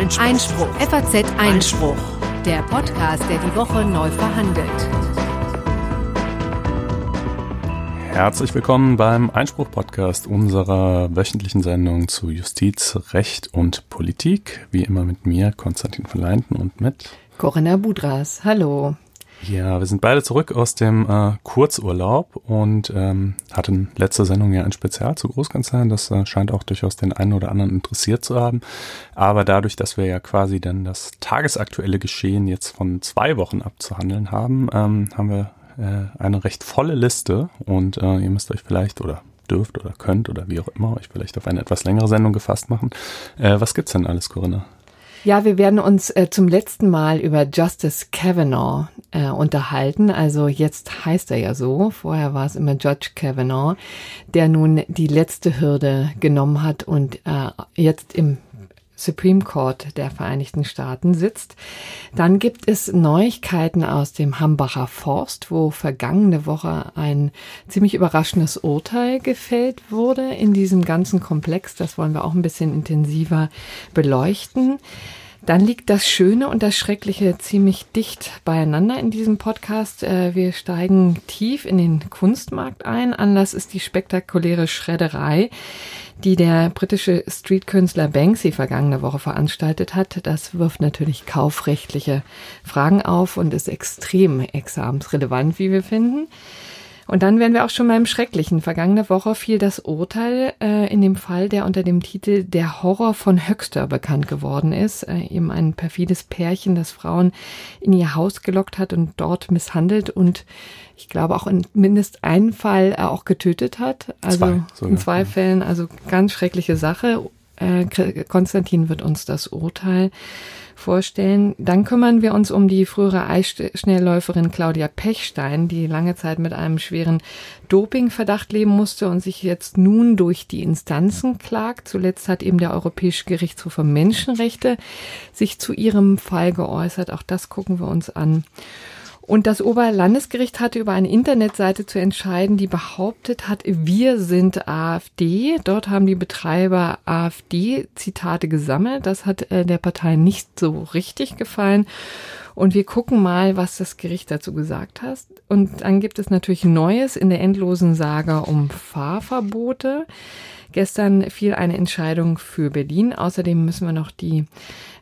Einspruch. Einspruch. FAZ Einspruch. Der Podcast, der die Woche neu verhandelt. Herzlich willkommen beim Einspruch-Podcast unserer wöchentlichen Sendung zu Justiz, Recht und Politik. Wie immer mit mir, Konstantin von Leinten und mit Corinna Budras. Hallo. Ja, wir sind beide zurück aus dem äh, Kurzurlaub und ähm, hatten letzte Sendung ja ein Spezial zu Großkanzleien. Das äh, scheint auch durchaus den einen oder anderen interessiert zu haben. Aber dadurch, dass wir ja quasi dann das tagesaktuelle Geschehen jetzt von zwei Wochen abzuhandeln haben, ähm, haben wir äh, eine recht volle Liste und äh, ihr müsst euch vielleicht oder dürft oder könnt oder wie auch immer euch vielleicht auf eine etwas längere Sendung gefasst machen. Äh, was gibt's denn alles, Corinna? Ja, wir werden uns äh, zum letzten Mal über Justice Kavanaugh äh, unterhalten. Also jetzt heißt er ja so. Vorher war es immer Judge Kavanaugh, der nun die letzte Hürde genommen hat und äh, jetzt im Supreme Court der Vereinigten Staaten sitzt. Dann gibt es Neuigkeiten aus dem Hambacher Forst, wo vergangene Woche ein ziemlich überraschendes Urteil gefällt wurde in diesem ganzen Komplex. Das wollen wir auch ein bisschen intensiver beleuchten. Dann liegt das Schöne und das Schreckliche ziemlich dicht beieinander in diesem Podcast. Äh, wir steigen tief in den Kunstmarkt ein. Anlass ist die spektakuläre Schredderei, die der britische Streetkünstler Banksy vergangene Woche veranstaltet hat. Das wirft natürlich kaufrechtliche Fragen auf und ist extrem examensrelevant, wie wir finden. Und dann wären wir auch schon mal im Schrecklichen. Vergangene Woche fiel das Urteil äh, in dem Fall, der unter dem Titel Der Horror von Höxter bekannt geworden ist. Äh, eben ein perfides Pärchen, das Frauen in ihr Haus gelockt hat und dort misshandelt und ich glaube auch in mindestens einem Fall äh, auch getötet hat. Also zwei, sogar. in zwei Fällen, also ganz schreckliche Sache. Äh, Konstantin wird uns das Urteil vorstellen. Dann kümmern wir uns um die frühere Eisschnellläuferin Claudia Pechstein, die lange Zeit mit einem schweren Dopingverdacht leben musste und sich jetzt nun durch die Instanzen klagt. Zuletzt hat eben der Europäische Gerichtshof für Menschenrechte sich zu ihrem Fall geäußert. Auch das gucken wir uns an. Und das Oberlandesgericht hatte über eine Internetseite zu entscheiden, die behauptet hat, wir sind AfD. Dort haben die Betreiber AfD-Zitate gesammelt. Das hat äh, der Partei nicht so richtig gefallen. Und wir gucken mal, was das Gericht dazu gesagt hat. Und dann gibt es natürlich Neues in der endlosen Saga um Fahrverbote. Gestern fiel eine Entscheidung für Berlin. Außerdem müssen wir noch die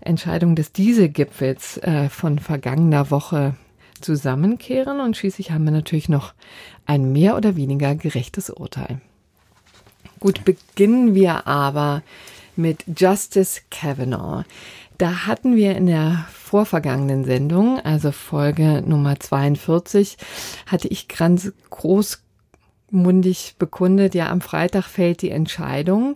Entscheidung des Dieselgipfels äh, von vergangener Woche zusammenkehren und schließlich haben wir natürlich noch ein mehr oder weniger gerechtes Urteil. Gut, beginnen wir aber mit Justice Kavanaugh. Da hatten wir in der vorvergangenen Sendung, also Folge Nummer 42, hatte ich ganz groß mundig bekundet, ja, am Freitag fällt die Entscheidung.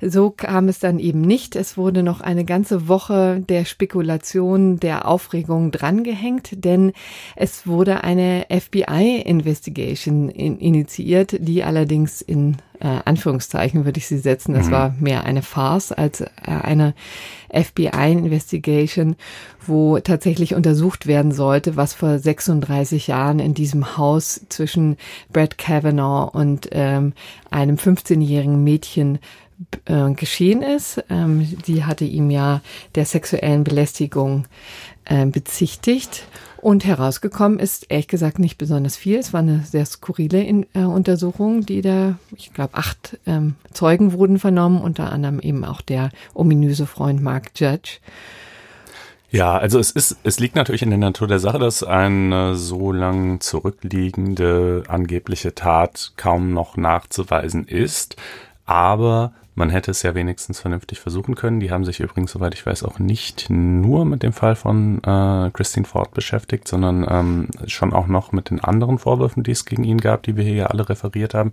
So kam es dann eben nicht. Es wurde noch eine ganze Woche der Spekulation, der Aufregung drangehängt, denn es wurde eine FBI-Investigation in, initiiert, die allerdings in äh, Anführungszeichen würde ich sie setzen. Das mhm. war mehr eine Farce als äh, eine FBI-Investigation, wo tatsächlich untersucht werden sollte, was vor 36 Jahren in diesem Haus zwischen Brett Kavanaugh und ähm, einem 15-jährigen Mädchen äh, geschehen ist. Ähm, sie hatte ihm ja der sexuellen Belästigung äh, bezichtigt. Und herausgekommen ist ehrlich gesagt nicht besonders viel. Es war eine sehr skurrile in, äh, Untersuchung, die da, ich glaube, acht ähm, Zeugen wurden vernommen, unter anderem eben auch der ominöse Freund Mark Judge. Ja, also es ist, es liegt natürlich in der Natur der Sache, dass eine so lang zurückliegende angebliche Tat kaum noch nachzuweisen ist. Aber man hätte es ja wenigstens vernünftig versuchen können. Die haben sich übrigens, soweit ich weiß, auch nicht nur mit dem Fall von äh, Christine Ford beschäftigt, sondern ähm, schon auch noch mit den anderen Vorwürfen, die es gegen ihn gab, die wir hier ja alle referiert haben.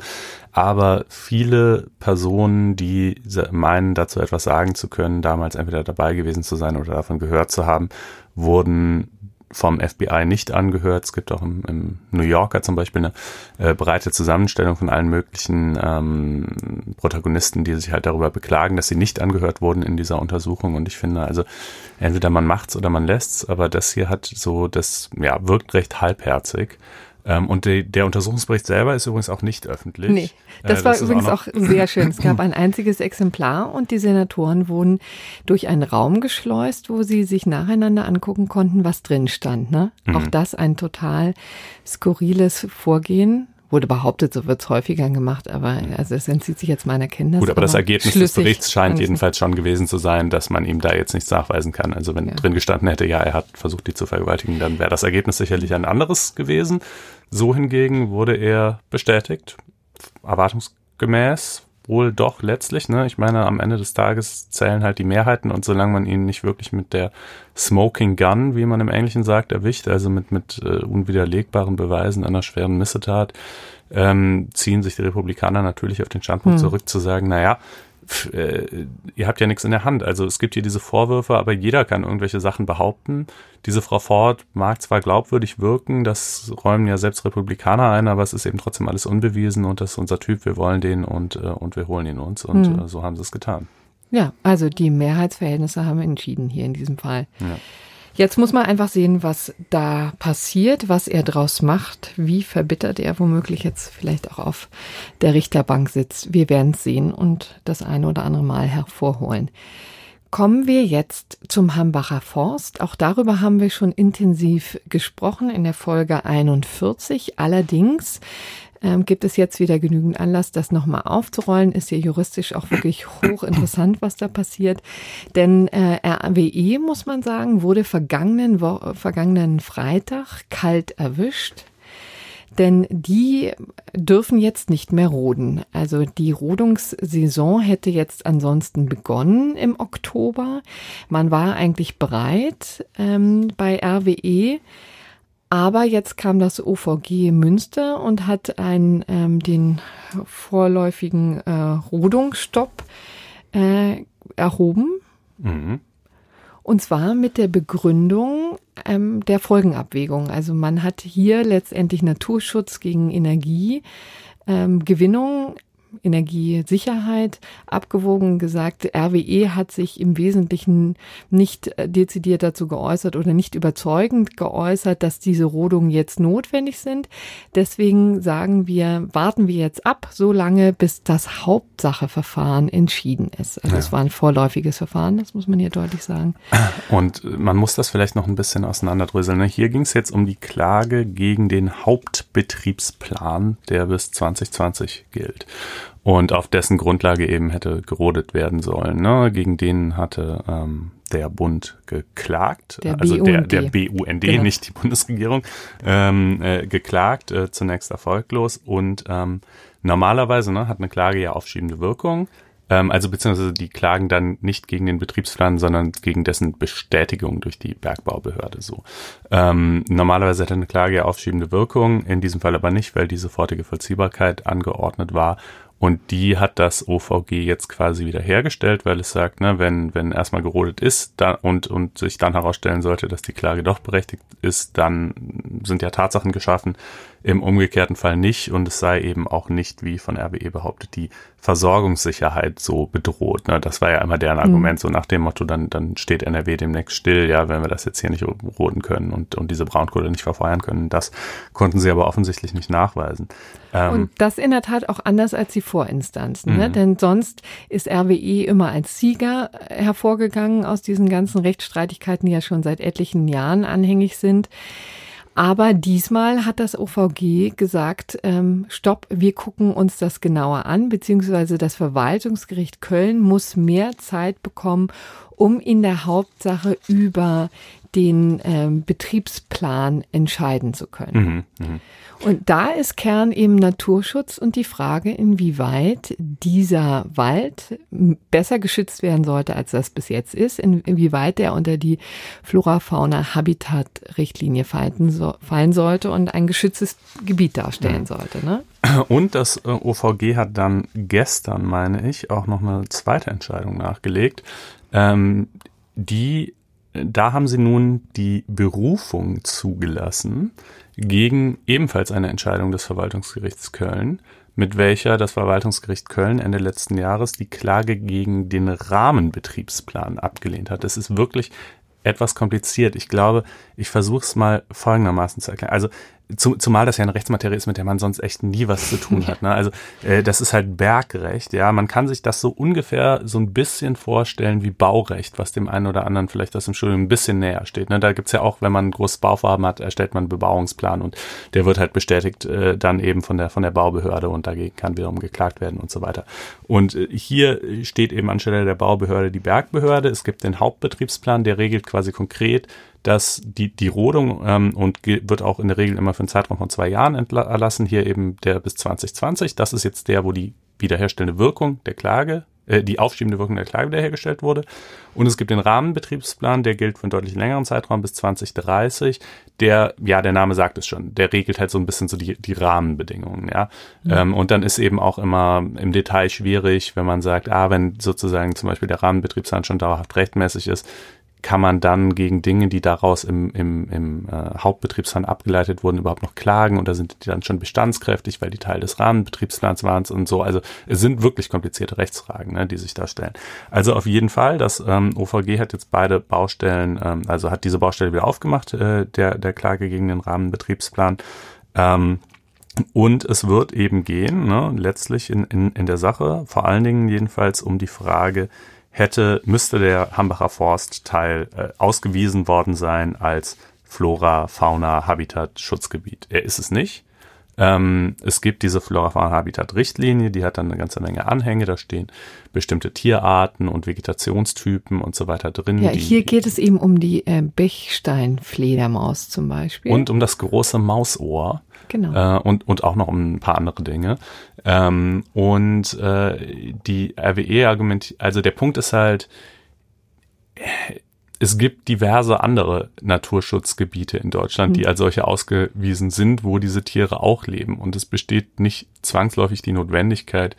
Aber viele Personen, die meinen, dazu etwas sagen zu können, damals entweder dabei gewesen zu sein oder davon gehört zu haben, wurden vom FBI nicht angehört. Es gibt auch im, im New Yorker zum Beispiel eine äh, breite Zusammenstellung von allen möglichen ähm, Protagonisten, die sich halt darüber beklagen, dass sie nicht angehört wurden in dieser Untersuchung. Und ich finde also, entweder man macht's oder man lässt's, aber das hier hat so, das ja, wirkt recht halbherzig. Ähm, und de, der Untersuchungsbericht selber ist übrigens auch nicht öffentlich. Nee, das, äh, das war übrigens auch, auch, sehr schön. Es gab ein einziges Exemplar und die Senatoren wurden durch einen Raum geschleust, wo sie sich nacheinander angucken konnten, was drin stand. Ne? Mhm. Auch das ein total skurriles Vorgehen wurde behauptet, so wird es häufiger gemacht, aber also es entzieht sich jetzt meiner Kenntnis. Gut, aber das Ergebnis des Berichts scheint jedenfalls schon gewesen zu sein, dass man ihm da jetzt nichts nachweisen kann. Also wenn ja. drin gestanden hätte, ja, er hat versucht, die zu vergewaltigen, dann wäre das Ergebnis sicherlich ein anderes gewesen. So hingegen wurde er bestätigt, erwartungsgemäß, wohl doch letztlich, ne? Ich meine, am Ende des Tages zählen halt die Mehrheiten und solange man ihn nicht wirklich mit der Smoking Gun, wie man im Englischen sagt, erwischt, also mit, mit äh, unwiderlegbaren Beweisen einer schweren Missetat, ähm, ziehen sich die Republikaner natürlich auf den Standpunkt hm. zurück zu sagen, naja, äh, ihr habt ja nichts in der Hand. Also es gibt hier diese Vorwürfe, aber jeder kann irgendwelche Sachen behaupten. Diese Frau Ford mag zwar glaubwürdig wirken, das räumen ja selbst Republikaner ein, aber es ist eben trotzdem alles unbewiesen und das ist unser Typ, wir wollen den und, äh, und wir holen ihn uns und hm. Äh, so haben sie es getan. Ja, also die Mehrheitsverhältnisse haben entschieden hier in diesem Fall. Ja. Jetzt muss man einfach sehen, was da passiert, was er draus macht, wie verbittert er womöglich jetzt vielleicht auch auf der Richterbank sitzt. Wir werden es sehen und das eine oder andere Mal hervorholen. Kommen wir jetzt zum Hambacher Forst. Auch darüber haben wir schon intensiv gesprochen in der Folge 41. Allerdings ähm, gibt es jetzt wieder genügend Anlass, das nochmal aufzurollen. Ist ja juristisch auch wirklich hochinteressant, was da passiert. Denn äh, RWE, muss man sagen, wurde vergangenen, Wo vergangenen Freitag kalt erwischt. Denn die dürfen jetzt nicht mehr roden. Also die Rodungssaison hätte jetzt ansonsten begonnen im Oktober. Man war eigentlich bereit ähm, bei RWE. Aber jetzt kam das OVG Münster und hat einen, ähm, den vorläufigen äh, Rodungsstopp äh, erhoben. Mhm. Und zwar mit der Begründung ähm, der Folgenabwägung. Also man hat hier letztendlich Naturschutz gegen Energiegewinnung ähm, Energiesicherheit abgewogen gesagt, RWE hat sich im Wesentlichen nicht äh, dezidiert dazu geäußert oder nicht überzeugend geäußert, dass diese Rodungen jetzt notwendig sind. Deswegen sagen wir, warten wir jetzt ab, so lange, bis das Hauptsacheverfahren entschieden ist. Also ja. es war ein vorläufiges Verfahren, das muss man hier deutlich sagen. Und man muss das vielleicht noch ein bisschen auseinanderdröseln. Ne? Hier ging es jetzt um die Klage gegen den Hauptbetriebsplan, der bis 2020 gilt und auf dessen Grundlage eben hätte gerodet werden sollen. Ne? Gegen den hatte ähm, der Bund geklagt, der also BUND. der, der BUND, genau. nicht die Bundesregierung, ähm, äh, geklagt, äh, zunächst erfolglos und ähm, normalerweise ne, hat eine Klage ja aufschiebende Wirkung. Ähm, also beziehungsweise die klagen dann nicht gegen den Betriebsplan, sondern gegen dessen Bestätigung durch die Bergbaubehörde so. Ähm, normalerweise hat eine Klage ja aufschiebende Wirkung, in diesem Fall aber nicht, weil die sofortige Vollziehbarkeit angeordnet war und die hat das OVG jetzt quasi wieder hergestellt, weil es sagt, ne, wenn, wenn erstmal gerodet ist da, und, und sich dann herausstellen sollte, dass die Klage doch berechtigt ist, dann sind ja Tatsachen geschaffen, im umgekehrten Fall nicht und es sei eben auch nicht, wie von RWE behauptet, die Versorgungssicherheit so bedroht. Ne? Das war ja immer deren Argument, mhm. so nach dem Motto, dann, dann steht NRW demnächst still, ja, wenn wir das jetzt hier nicht roden können und, und diese Braunkohle nicht verfeuern können. Das konnten sie aber offensichtlich nicht nachweisen. Ähm, und das in der Tat auch anders als die Vorinstanzen, ne? Mhm. denn sonst ist RWE immer als Sieger hervorgegangen aus diesen ganzen Rechtsstreitigkeiten, die ja schon seit etlichen Jahren anhängig sind. Aber diesmal hat das OVG gesagt, ähm, stopp, wir gucken uns das genauer an, beziehungsweise das Verwaltungsgericht Köln muss mehr Zeit bekommen, um in der Hauptsache über den ähm, Betriebsplan entscheiden zu können. Mhm, mh. Und da ist Kern eben Naturschutz und die Frage, inwieweit dieser Wald besser geschützt werden sollte, als das bis jetzt ist, inwieweit er unter die Flora-Fauna-Habitat-Richtlinie fallen, so, fallen sollte und ein geschütztes Gebiet darstellen sollte. Ne? Und das äh, OVG hat dann gestern, meine ich, auch noch eine zweite Entscheidung nachgelegt, ähm, die da haben sie nun die Berufung zugelassen gegen ebenfalls eine Entscheidung des Verwaltungsgerichts Köln, mit welcher das Verwaltungsgericht Köln Ende letzten Jahres die Klage gegen den Rahmenbetriebsplan abgelehnt hat. Das ist wirklich etwas kompliziert. Ich glaube, ich versuche es mal folgendermaßen zu erklären. Also zu, zumal das ja eine Rechtsmaterie ist, mit der man sonst echt nie was zu tun hat. Ne? Also äh, das ist halt Bergrecht, ja. Man kann sich das so ungefähr so ein bisschen vorstellen wie Baurecht, was dem einen oder anderen vielleicht aus dem Studium ein bisschen näher steht. Ne? Da gibt's ja auch, wenn man ein großes Bauvorhaben hat, erstellt man einen Bebauungsplan und der wird halt bestätigt äh, dann eben von der von der Baubehörde und dagegen kann wiederum geklagt werden und so weiter. Und äh, hier steht eben anstelle der Baubehörde die Bergbehörde. Es gibt den Hauptbetriebsplan, der regelt quasi konkret, dass die, die Rodung ähm, und wird auch in der Regel immer für einen Zeitraum von zwei Jahren erlassen, hier eben der bis 2020. Das ist jetzt der, wo die wiederherstellende Wirkung der Klage, äh, die aufschiebende Wirkung der Klage wiederhergestellt wurde. Und es gibt den Rahmenbetriebsplan, der gilt für einen deutlich längeren Zeitraum bis 2030. Der, ja, der Name sagt es schon, der regelt halt so ein bisschen so die, die Rahmenbedingungen, ja. Mhm. Ähm, und dann ist eben auch immer im Detail schwierig, wenn man sagt, ah, wenn sozusagen zum Beispiel der Rahmenbetriebsplan schon dauerhaft rechtmäßig ist, kann man dann gegen Dinge, die daraus im, im, im äh, Hauptbetriebsplan abgeleitet wurden, überhaupt noch klagen und da sind die dann schon bestandskräftig, weil die Teil des Rahmenbetriebsplans waren und so. Also es sind wirklich komplizierte Rechtsfragen, ne, die sich da stellen. Also auf jeden Fall, das ähm, OVG hat jetzt beide Baustellen, ähm, also hat diese Baustelle wieder aufgemacht, äh, der, der Klage gegen den Rahmenbetriebsplan. Ähm, und es wird eben gehen, ne, letztlich in, in, in der Sache, vor allen Dingen jedenfalls um die Frage, hätte, müsste der Hambacher Forstteil äh, ausgewiesen worden sein als Flora, Fauna, Habitat, Schutzgebiet. Er ist es nicht. Ähm, es gibt diese Flora-Fauna-Habitat-Richtlinie, die hat dann eine ganze Menge Anhänge, da stehen bestimmte Tierarten und Vegetationstypen und so weiter drin. Ja, hier geht es eben um die äh, Bechsteinfledermaus zum Beispiel. Und um das große Mausohr. Genau. Äh, und, und auch noch um ein paar andere Dinge. Ähm, und äh, die RWE argumentiert, also der Punkt ist halt, es gibt diverse andere Naturschutzgebiete in Deutschland, die mhm. als solche ausgewiesen sind, wo diese Tiere auch leben. Und es besteht nicht zwangsläufig die Notwendigkeit,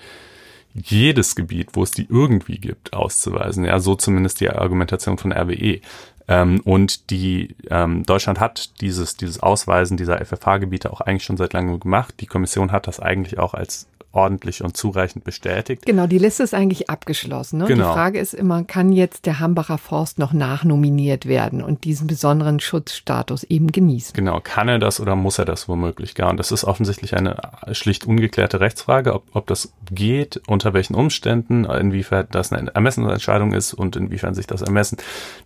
jedes Gebiet, wo es die irgendwie gibt, auszuweisen. Ja, so zumindest die Argumentation von RWE. Ähm, und die ähm, Deutschland hat dieses dieses Ausweisen dieser FFH-Gebiete auch eigentlich schon seit langem gemacht. Die Kommission hat das eigentlich auch als ordentlich und zureichend bestätigt. Genau, die Liste ist eigentlich abgeschlossen. Ne? Genau. Die Frage ist immer, kann jetzt der Hambacher Forst noch nachnominiert werden und diesen besonderen Schutzstatus eben genießen? Genau, kann er das oder muss er das womöglich gar? Und das ist offensichtlich eine schlicht ungeklärte Rechtsfrage, ob, ob das geht, unter welchen Umständen, inwiefern das eine Ermessensentscheidung ist und inwiefern sich das Ermessen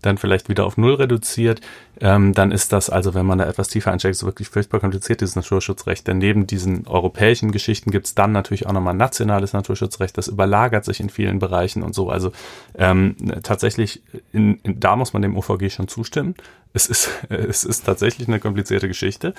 dann vielleicht wieder auf Null reduziert. Ähm, dann ist das also, wenn man da etwas tiefer einsteigt, so wirklich furchtbar kompliziert, dieses Naturschutzrecht. Denn neben diesen europäischen Geschichten gibt es dann natürlich natürlich auch nochmal nationales Naturschutzrecht, das überlagert sich in vielen Bereichen und so. Also ähm, tatsächlich, in, in, da muss man dem OVG schon zustimmen es ist, es ist tatsächlich eine komplizierte Geschichte.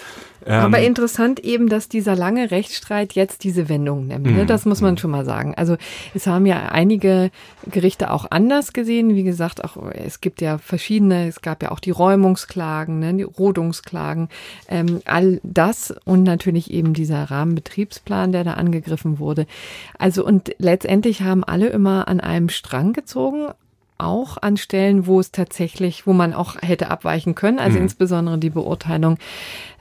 Aber ähm, interessant eben, dass dieser lange Rechtsstreit jetzt diese Wendung nimmt. Ne? Mhm, das muss man mhm. schon mal sagen. Also es haben ja einige Gerichte auch anders gesehen. Wie gesagt, auch es gibt ja verschiedene, es gab ja auch die Räumungsklagen, ne, die Rodungsklagen, ähm, all das und natürlich eben dieser Rahmenbetriebsplan, der da angegriffen wurde. Also und letztendlich haben alle immer an einem Strang gezogen, auch an Stellen, wo es tatsächlich, wo man auch hätte abweichen können. Also mhm. insbesondere die Beurteilung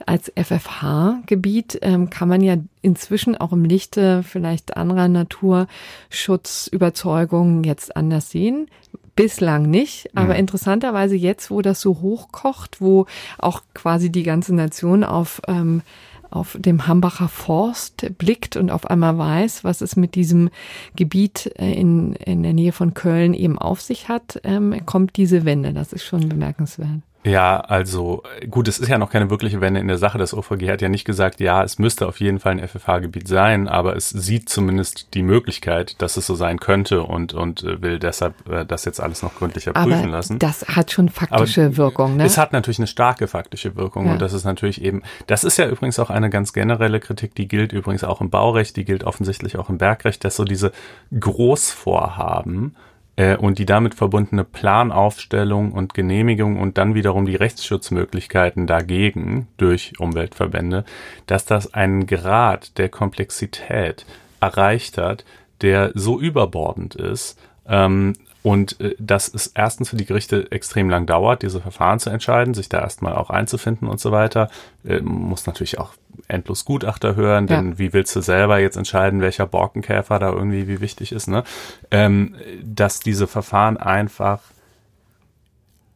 als FFH-Gebiet ähm, kann man ja inzwischen auch im Lichte vielleicht anderer Naturschutzüberzeugungen jetzt anders sehen. Bislang nicht, aber mhm. interessanterweise jetzt, wo das so hochkocht, wo auch quasi die ganze Nation auf ähm, auf dem Hambacher Forst blickt und auf einmal weiß, was es mit diesem Gebiet äh, in, in der Nähe von Köln eben auf sich hat, ähm, kommt diese Wende. Das ist schon bemerkenswert. Ja, also gut, es ist ja noch keine wirkliche Wende in der Sache. Das OVG hat ja nicht gesagt, ja, es müsste auf jeden Fall ein FFH-Gebiet sein, aber es sieht zumindest die Möglichkeit, dass es so sein könnte und, und äh, will deshalb äh, das jetzt alles noch gründlicher aber prüfen lassen. Das hat schon faktische aber Wirkung, ne? Es hat natürlich eine starke faktische Wirkung ja. und das ist natürlich eben, das ist ja übrigens auch eine ganz generelle Kritik, die gilt übrigens auch im Baurecht, die gilt offensichtlich auch im Bergrecht, dass so diese Großvorhaben, äh, und die damit verbundene Planaufstellung und Genehmigung und dann wiederum die Rechtsschutzmöglichkeiten dagegen durch Umweltverbände, dass das einen Grad der Komplexität erreicht hat, der so überbordend ist, ähm, und äh, dass es erstens für die Gerichte extrem lang dauert, diese Verfahren zu entscheiden, sich da erstmal auch einzufinden und so weiter. Äh, muss natürlich auch endlos Gutachter hören, denn ja. wie willst du selber jetzt entscheiden, welcher Borkenkäfer da irgendwie wie wichtig ist, ne? Ähm, dass diese Verfahren einfach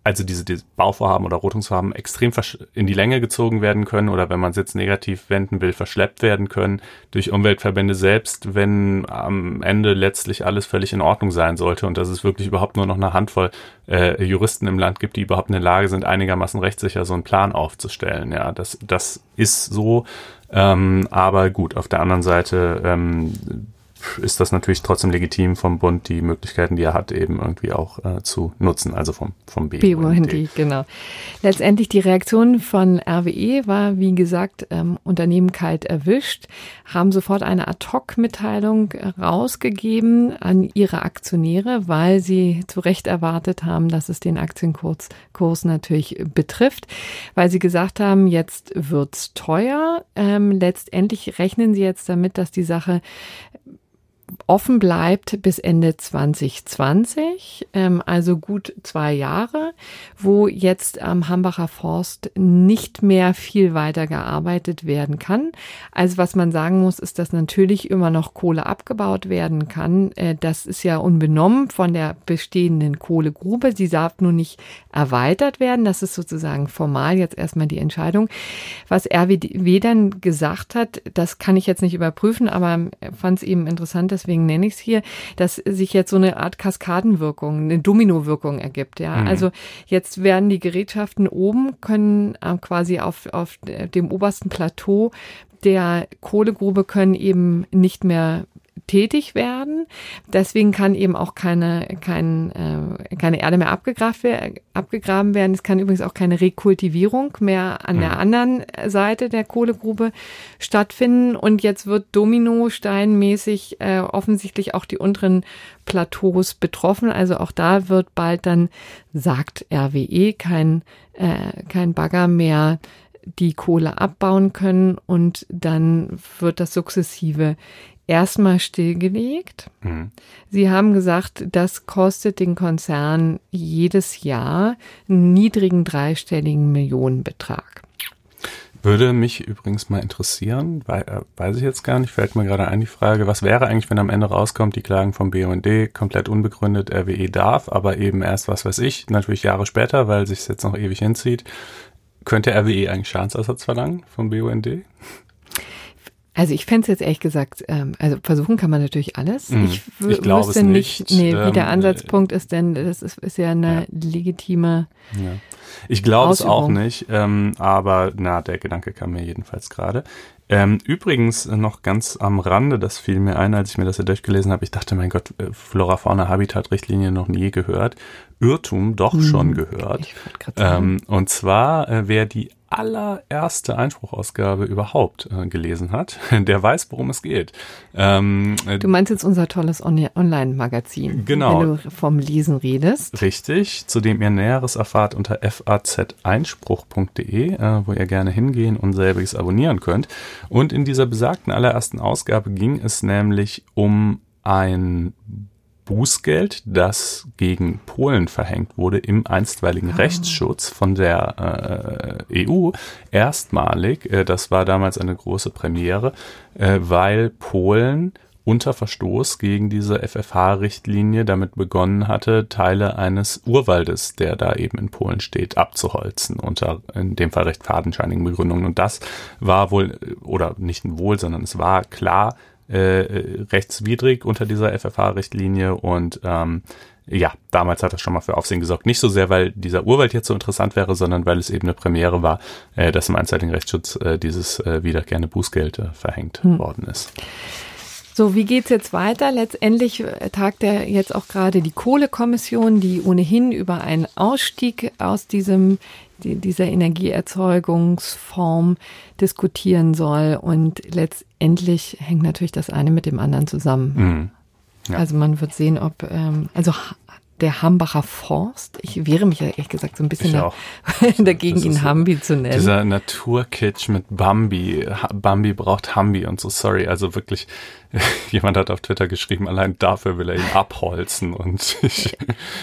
also diese, diese Bauvorhaben oder Rotungsvorhaben extrem in die Länge gezogen werden können oder wenn man es jetzt negativ wenden will, verschleppt werden können durch Umweltverbände selbst, wenn am Ende letztlich alles völlig in Ordnung sein sollte und dass es wirklich überhaupt nur noch eine Handvoll äh, Juristen im Land gibt, die überhaupt in der Lage sind, einigermaßen rechtssicher so einen Plan aufzustellen. Ja, das, das ist so. Ähm, aber gut, auf der anderen Seite ähm, ist das natürlich trotzdem legitim vom Bund, die Möglichkeiten, die er hat, eben irgendwie auch äh, zu nutzen, also vom, vom BUND. BUND, genau. Letztendlich die Reaktion von RWE war, wie gesagt, ähm, Unternehmen kalt erwischt, haben sofort eine Ad-Hoc-Mitteilung rausgegeben an ihre Aktionäre, weil sie zu Recht erwartet haben, dass es den Aktienkurs Kurs natürlich betrifft, weil sie gesagt haben, jetzt wird's teuer. Ähm, letztendlich rechnen sie jetzt damit, dass die Sache offen bleibt bis Ende 2020, ähm, also gut zwei Jahre, wo jetzt am Hambacher Forst nicht mehr viel weiter gearbeitet werden kann. Also was man sagen muss, ist, dass natürlich immer noch Kohle abgebaut werden kann. Äh, das ist ja unbenommen von der bestehenden Kohlegrube. Sie darf nur nicht erweitert werden. Das ist sozusagen formal jetzt erstmal die Entscheidung. Was RWD dann gesagt hat, das kann ich jetzt nicht überprüfen, aber fand es eben interessant, deswegen nenne ich es hier, dass sich jetzt so eine Art Kaskadenwirkung, eine Dominowirkung ergibt. Ja, mhm. also jetzt werden die Gerätschaften oben können äh, quasi auf, auf dem obersten Plateau der Kohlegrube können eben nicht mehr tätig werden. Deswegen kann eben auch keine, kein, äh, keine Erde mehr abgegraben werden. Es kann übrigens auch keine Rekultivierung mehr an der mhm. anderen Seite der Kohlegrube stattfinden. Und jetzt wird Dominosteinmäßig äh, offensichtlich auch die unteren Plateaus betroffen. Also auch da wird bald dann, sagt RWE, kein, äh, kein Bagger mehr die Kohle abbauen können und dann wird das sukzessive erstmal stillgelegt. Mhm. Sie haben gesagt, das kostet den Konzern jedes Jahr einen niedrigen dreistelligen Millionenbetrag. Würde mich übrigens mal interessieren, weil, äh, weiß ich jetzt gar nicht, fällt mir gerade ein die Frage, was wäre eigentlich, wenn am Ende rauskommt, die Klagen vom BUND komplett unbegründet RWE darf, aber eben erst, was weiß ich, natürlich Jahre später, weil sich jetzt noch ewig hinzieht. Könnte RWE eigentlich Schadensersatz verlangen vom BUND? Also ich fände es jetzt ehrlich gesagt, ähm, also versuchen kann man natürlich alles. Mm, ich, ich glaube nicht, nicht nee, wie der ähm, Ansatzpunkt ist, denn das ist, ist ja eine ja. legitime. Ja. Ich glaube es auch nicht, ähm, aber na, der Gedanke kam mir jedenfalls gerade. Ähm, übrigens noch ganz am Rande, das fiel mir ein, als ich mir das hier durchgelesen habe. Ich dachte, mein Gott, äh, Flora Fauna Habitat Richtlinie noch nie gehört. Irrtum doch hm, schon gehört. Ähm, und zwar, äh, wer die allererste Einspruchausgabe überhaupt äh, gelesen hat, der weiß, worum es geht. Ähm, äh, du meinst jetzt unser tolles On Online-Magazin, genau. wenn du vom Lesen redest. Richtig, zu dem ihr Näheres erfahrt unter fazeinspruch.de, äh, wo ihr gerne hingehen und selbiges abonnieren könnt. Und in dieser besagten allerersten Ausgabe ging es nämlich um ein Bußgeld, das gegen Polen verhängt wurde im einstweiligen oh. Rechtsschutz von der äh, EU erstmalig. Äh, das war damals eine große Premiere, äh, weil Polen unter Verstoß gegen diese FFH-Richtlinie damit begonnen hatte, Teile eines Urwaldes, der da eben in Polen steht, abzuholzen, unter in dem Fall recht fadenscheinigen Begründungen. Und das war wohl, oder nicht wohl, sondern es war klar, äh, rechtswidrig unter dieser FFH-Richtlinie und ähm, ja, damals hat das schon mal für Aufsehen gesorgt. Nicht so sehr, weil dieser Urwald jetzt so interessant wäre, sondern weil es eben eine Premiere war, äh, dass im einseitigen Rechtsschutz äh, dieses äh, wiederkehrende Bußgeld äh, verhängt hm. worden ist. So, wie geht's jetzt weiter? Letztendlich äh, tagt ja jetzt auch gerade die Kohlekommission, die ohnehin über einen Ausstieg aus diesem dieser Energieerzeugungsform diskutieren soll. Und letztendlich hängt natürlich das eine mit dem anderen zusammen. Mhm. Ja. Also man wird sehen, ob, ähm, also der Hambacher Forst. Ich wehre mich ja ehrlich gesagt so ein bisschen da, dagegen, ihn Hambi zu nennen. Dieser Naturkitsch mit Bambi. Bambi braucht Hambi und so. Sorry, also wirklich, jemand hat auf Twitter geschrieben, allein dafür will er ihn abholzen und ich,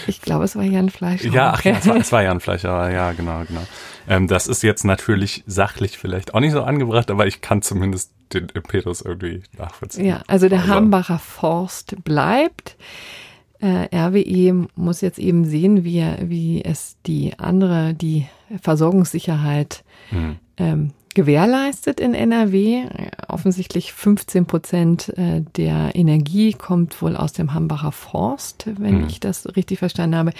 ich glaube, es war Jan Fleischer. Ja, ach, ja es, war, es war Jan Fleischer, ja, genau, genau. Ähm, das ist jetzt natürlich sachlich vielleicht auch nicht so angebracht, aber ich kann zumindest den Impetus irgendwie nachvollziehen. Ja, also der also. Hambacher Forst bleibt. Äh, RWE muss jetzt eben sehen, wie, wie es die andere, die Versorgungssicherheit mhm. ähm, gewährleistet in NRW. Offensichtlich 15 Prozent äh, der Energie kommt wohl aus dem Hambacher Forst, wenn mhm. ich das richtig verstanden habe.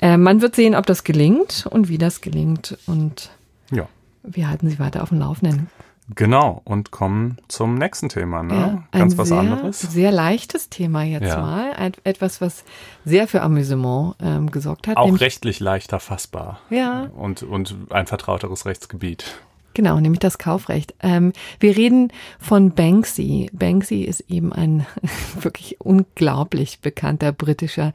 Äh, man wird sehen, ob das gelingt und wie das gelingt. Und ja. wir halten Sie weiter auf dem Laufenden. Genau, und kommen zum nächsten Thema, ne? Ja, Ganz was sehr, anderes. Sehr leichtes Thema jetzt ja. mal. Ein, etwas, was sehr für Amüsement ähm, gesorgt hat. Auch rechtlich leichter fassbar. Ja. Und, und ein vertrauteres Rechtsgebiet. Genau, nämlich das Kaufrecht. Ähm, wir reden von Banksy. Banksy ist eben ein wirklich unglaublich bekannter britischer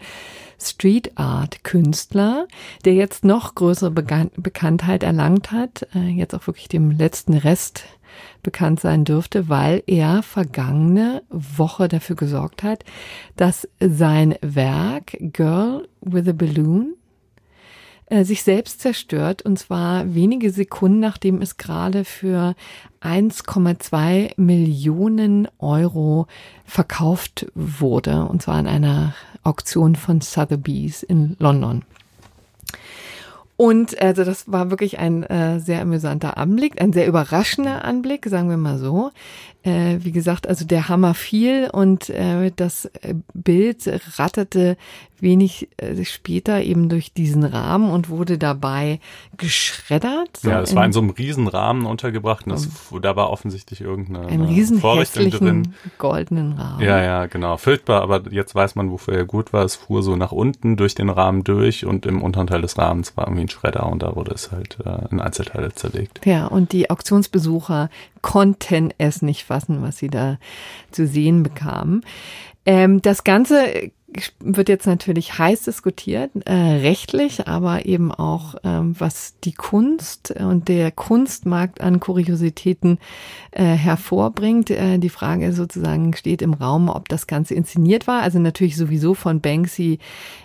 Street Art Künstler, der jetzt noch größere Bekan Bekanntheit erlangt hat, äh, jetzt auch wirklich dem letzten Rest bekannt sein dürfte, weil er vergangene Woche dafür gesorgt hat, dass sein Werk Girl with a Balloon äh, sich selbst zerstört und zwar wenige Sekunden nachdem es gerade für 1,2 Millionen Euro verkauft wurde und zwar in einer Auktion von Sotheby's in London. Und also das war wirklich ein äh, sehr amüsanter Anblick, ein sehr überraschender Anblick, sagen wir mal so. Äh, wie gesagt, also der Hammer fiel und äh, das äh, Bild ratterte wenig äh, später eben durch diesen Rahmen und wurde dabei geschreddert. So ja, es war in so einem Riesenrahmen untergebracht und das, da war offensichtlich irgendeine ein riesen Vorrichtung drin. goldenen Rahmen. Ja, ja, genau. Fültbar, aber jetzt weiß man, wofür er gut war. Es fuhr so nach unten durch den Rahmen durch und im unteren Teil des Rahmens war irgendwie ein Schredder und da wurde es halt äh, in Einzelteile zerlegt. Ja, und die Auktionsbesucher konnten es nicht fassen, was sie da zu sehen bekamen. Ähm, das Ganze wird jetzt natürlich heiß diskutiert, äh, rechtlich, aber eben auch ähm, was die Kunst und der Kunstmarkt an Kuriositäten äh, hervorbringt. Äh, die Frage sozusagen steht im Raum, ob das Ganze inszeniert war. Also natürlich sowieso von Banksy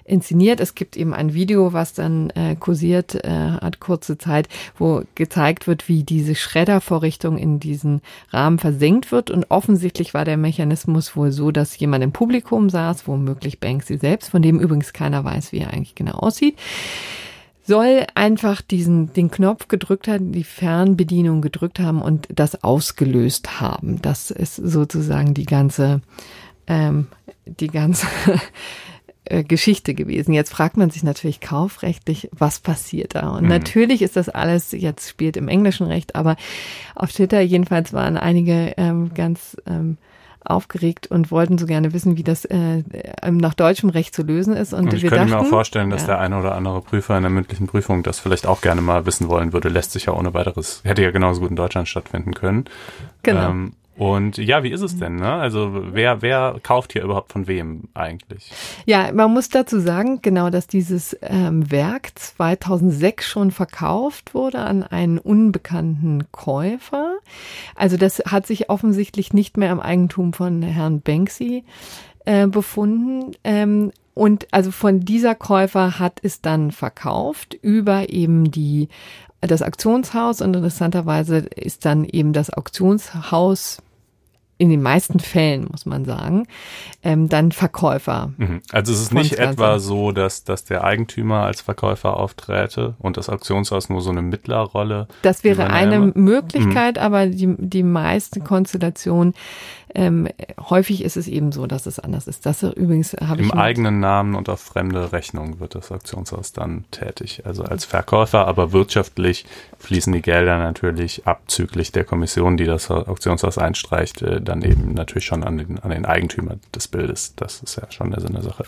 inszeniert. Es gibt eben ein Video, was dann äh, kursiert äh, hat kurze Zeit, wo gezeigt wird, wie diese Schreddervorrichtung in diesen Rahmen versenkt wird. Und offensichtlich war der Mechanismus wohl so, dass jemand im Publikum saß, womöglich Banksy selbst, von dem übrigens keiner weiß, wie er eigentlich genau aussieht soll einfach diesen den Knopf gedrückt haben, die Fernbedienung gedrückt haben und das ausgelöst haben. Das ist sozusagen die ganze ähm, die ganze äh, Geschichte gewesen. Jetzt fragt man sich natürlich kaufrechtlich, was passiert da? Und mhm. natürlich ist das alles, jetzt spielt im englischen Recht, aber auf Twitter jedenfalls waren einige ähm, ganz ähm, aufgeregt und wollten so gerne wissen, wie das äh, nach deutschem Recht zu lösen ist. Und, ich wir könnte dachten, mir auch vorstellen, dass ja. der eine oder andere Prüfer in der mündlichen Prüfung das vielleicht auch gerne mal wissen wollen würde. Lässt sich ja ohne weiteres, hätte ja genauso gut in Deutschland stattfinden können. Genau. Ähm, und ja, wie ist es denn? Ne? Also wer wer kauft hier überhaupt von wem eigentlich? Ja, man muss dazu sagen, genau, dass dieses ähm, Werk 2006 schon verkauft wurde an einen unbekannten Käufer. Also das hat sich offensichtlich nicht mehr im Eigentum von Herrn Banksy äh, befunden. Ähm, und also von dieser Käufer hat es dann verkauft über eben die das Auktionshaus und interessanterweise ist dann eben das Auktionshaus in den meisten Fällen, muss man sagen, ähm, dann Verkäufer. Mhm. Also es ist nicht etwa so, dass, dass der Eigentümer als Verkäufer aufträte und das Auktionshaus nur so eine Mittlerrolle. Das wäre eine Möglichkeit, mhm. aber die, die meisten Konstellationen ähm, häufig ist es eben so, dass es anders ist. Das übrigens habe ich. Im eigenen Namen und auf fremde Rechnung wird das Auktionshaus dann tätig. Also als Verkäufer, aber wirtschaftlich fließen die Gelder natürlich abzüglich der Kommission, die das Auktionshaus einstreicht, äh, dann eben natürlich schon an den, an den Eigentümer des Bildes. Das ist ja schon der Sinn der Sache.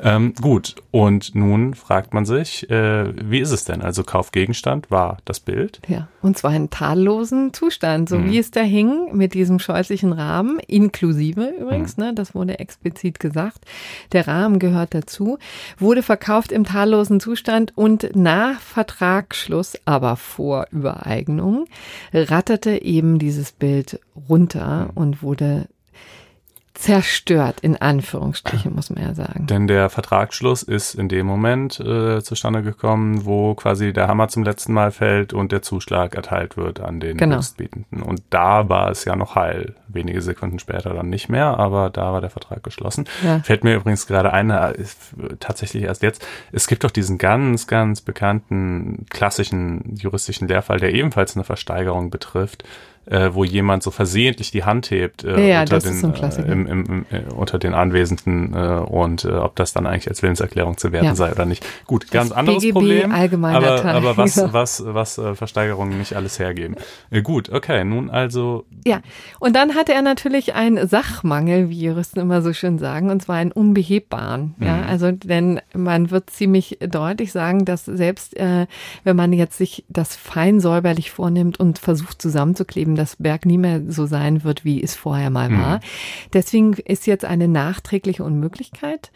Ähm, gut, und nun fragt man sich, äh, wie ist es denn? Also Kaufgegenstand war das Bild. Ja, und zwar in tadellosen Zustand, so mhm. wie es da hing, mit diesem scheußlichen Rahmen inklusive übrigens, mhm. ne, das wurde explizit gesagt. Der Rahmen gehört dazu, wurde verkauft im tadellosen Zustand und nach Vertragsschluss, aber vor Übereignung, ratterte eben dieses Bild runter mhm. und wurde zerstört, in Anführungsstrichen, muss man ja sagen. Denn der Vertragsschluss ist in dem Moment äh, zustande gekommen, wo quasi der Hammer zum letzten Mal fällt und der Zuschlag erteilt wird an den genau. Höchstbietenden. Und da war es ja noch heil. Wenige Sekunden später dann nicht mehr, aber da war der Vertrag geschlossen. Ja. Fällt mir übrigens gerade ein, äh, tatsächlich erst jetzt, es gibt doch diesen ganz, ganz bekannten klassischen juristischen Lehrfall, der ebenfalls eine Versteigerung betrifft äh, wo jemand so versehentlich die Hand hebt äh, ja, unter, den, äh, im, im, im, äh, unter den Anwesenden äh, und äh, ob das dann eigentlich als Willenserklärung zu werten ja. sei oder nicht. Gut, das ganz anderes BGB Problem. Aber, aber was, was, was äh, Versteigerungen nicht alles hergeben. Gut, okay, nun also. Ja, und dann hatte er natürlich einen Sachmangel, wie Juristen immer so schön sagen, und zwar einen unbehebbaren. Mhm. Ja, also denn man wird ziemlich deutlich sagen, dass selbst äh, wenn man jetzt sich das fein säuberlich vornimmt und versucht zusammenzukleben, das Berg nie mehr so sein wird, wie es vorher mal mhm. war. Deswegen ist jetzt eine nachträgliche Unmöglichkeit.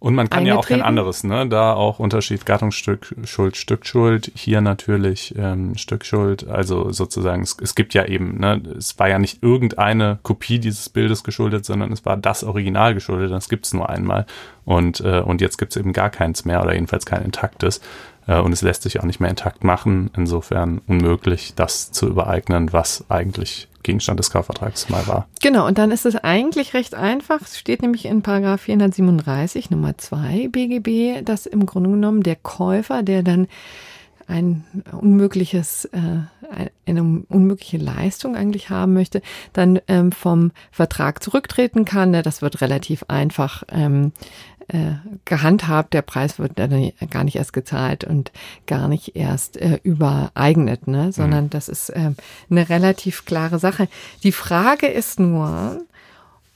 Und man kann ja auch kein anderes, ne? Da auch Unterschied Gattungsstück Schuld, Stückschuld, hier natürlich ähm, Stückschuld. Also sozusagen, es, es gibt ja eben, ne, es war ja nicht irgendeine Kopie dieses Bildes geschuldet, sondern es war das Original geschuldet, das gibt's nur einmal. Und, äh, und jetzt gibt's eben gar keins mehr oder jedenfalls kein intaktes. Äh, und es lässt sich auch nicht mehr intakt machen. Insofern unmöglich, das zu übereignen, was eigentlich Gegenstand des Kaufvertrags mal war. Genau, und dann ist es eigentlich recht einfach. Es steht nämlich in Paragraph 437 Nummer 2 BGB, dass im Grunde genommen der Käufer, der dann ein unmögliches, äh, eine unmögliche Leistung eigentlich haben möchte, dann ähm, vom Vertrag zurücktreten kann. Das wird relativ einfach ähm, äh, gehandhabt. Der Preis wird dann gar nicht erst gezahlt und gar nicht erst äh, übereignet, ne? sondern mhm. das ist äh, eine relativ klare Sache. Die Frage ist nur,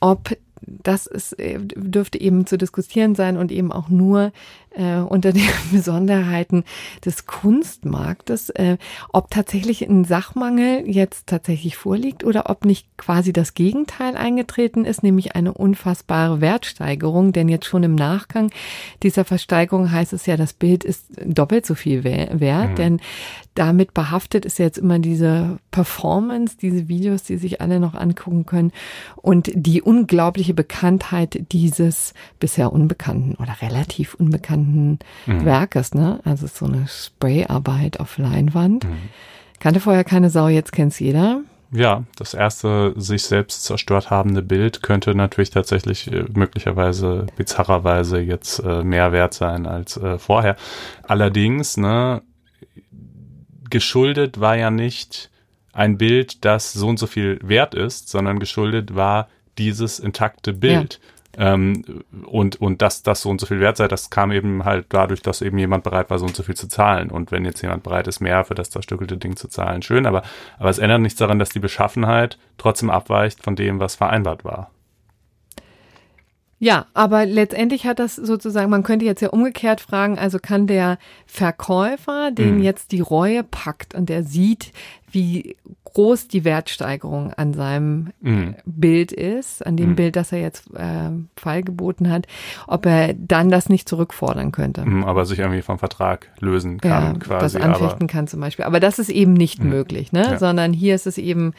ob das ist, äh, dürfte eben zu diskutieren sein und eben auch nur äh, unter den Besonderheiten des Kunstmarktes, äh, ob tatsächlich ein Sachmangel jetzt tatsächlich vorliegt oder ob nicht quasi das Gegenteil eingetreten ist, nämlich eine unfassbare Wertsteigerung. Denn jetzt schon im Nachgang dieser Versteigerung heißt es ja, das Bild ist doppelt so viel wert, mhm. denn damit behaftet ist jetzt immer diese Performance, diese Videos, die sich alle noch angucken können und die unglaubliche Bekanntheit dieses bisher unbekannten oder relativ unbekannten spannenden mhm. Werkes, ne? Also so eine Sprayarbeit auf Leinwand. Mhm. Kannte vorher keine Sau, jetzt kennt's jeder. Ja, das erste sich selbst zerstört habende Bild könnte natürlich tatsächlich äh, möglicherweise bizarrerweise jetzt äh, mehr wert sein als äh, vorher. Allerdings, ne, geschuldet war ja nicht ein Bild, das so und so viel wert ist, sondern geschuldet war dieses intakte Bild. Ja. Ähm, und, und dass das so und so viel wert sei, das kam eben halt dadurch, dass eben jemand bereit war, so und so viel zu zahlen. Und wenn jetzt jemand bereit ist, mehr für das zerstückelte Ding zu zahlen, schön, aber, aber es ändert nichts daran, dass die Beschaffenheit trotzdem abweicht von dem, was vereinbart war. Ja, aber letztendlich hat das sozusagen, man könnte jetzt ja umgekehrt fragen, also kann der Verkäufer, den mhm. jetzt die Reue packt und der sieht, wie groß die Wertsteigerung an seinem mhm. Bild ist, an dem mhm. Bild, das er jetzt äh, feilgeboten hat, ob er dann das nicht zurückfordern könnte. Mhm, aber sich irgendwie vom Vertrag lösen kann, ja, quasi. Das anfechten kann zum Beispiel. Aber das ist eben nicht mhm. möglich, ne? Ja. Sondern hier ist es eben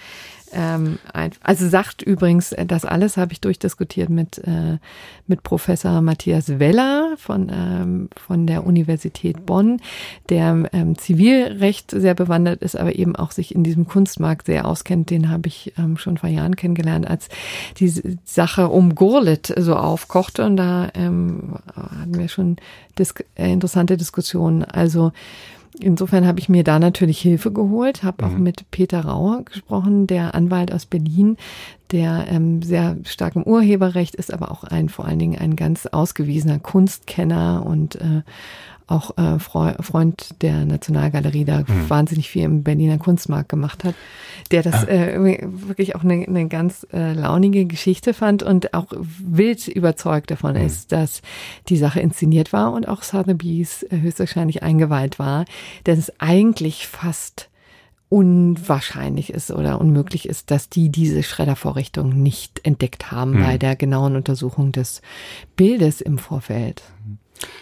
ähm, also sagt übrigens, äh, das alles habe ich durchdiskutiert mit, äh, mit Professor Matthias Weller von, ähm, von der Universität Bonn, der ähm, Zivilrecht sehr bewandert ist, aber eben auch sich in diesem Kunstmarkt sehr auskennt. Den habe ich schon vor Jahren kennengelernt, als die Sache um Gurlit so aufkochte. Und da hatten wir schon äh, interessante Diskussionen. Also Insofern habe ich mir da natürlich Hilfe geholt, habe mhm. auch mit Peter Rauer gesprochen, der Anwalt aus Berlin, der ähm, sehr stark im Urheberrecht ist, aber auch ein vor allen Dingen ein ganz ausgewiesener Kunstkenner und äh, auch äh, Freund der Nationalgalerie, da mhm. wahnsinnig viel im Berliner Kunstmarkt gemacht hat, der das ah. äh, wirklich auch eine, eine ganz äh, launige Geschichte fand und auch wild überzeugt davon mhm. ist, dass die Sache inszeniert war und auch Sotheby's höchstwahrscheinlich eingeweiht war, denn es eigentlich fast unwahrscheinlich ist oder unmöglich ist, dass die diese Schreddervorrichtung nicht entdeckt haben mhm. bei der genauen Untersuchung des Bildes im Vorfeld.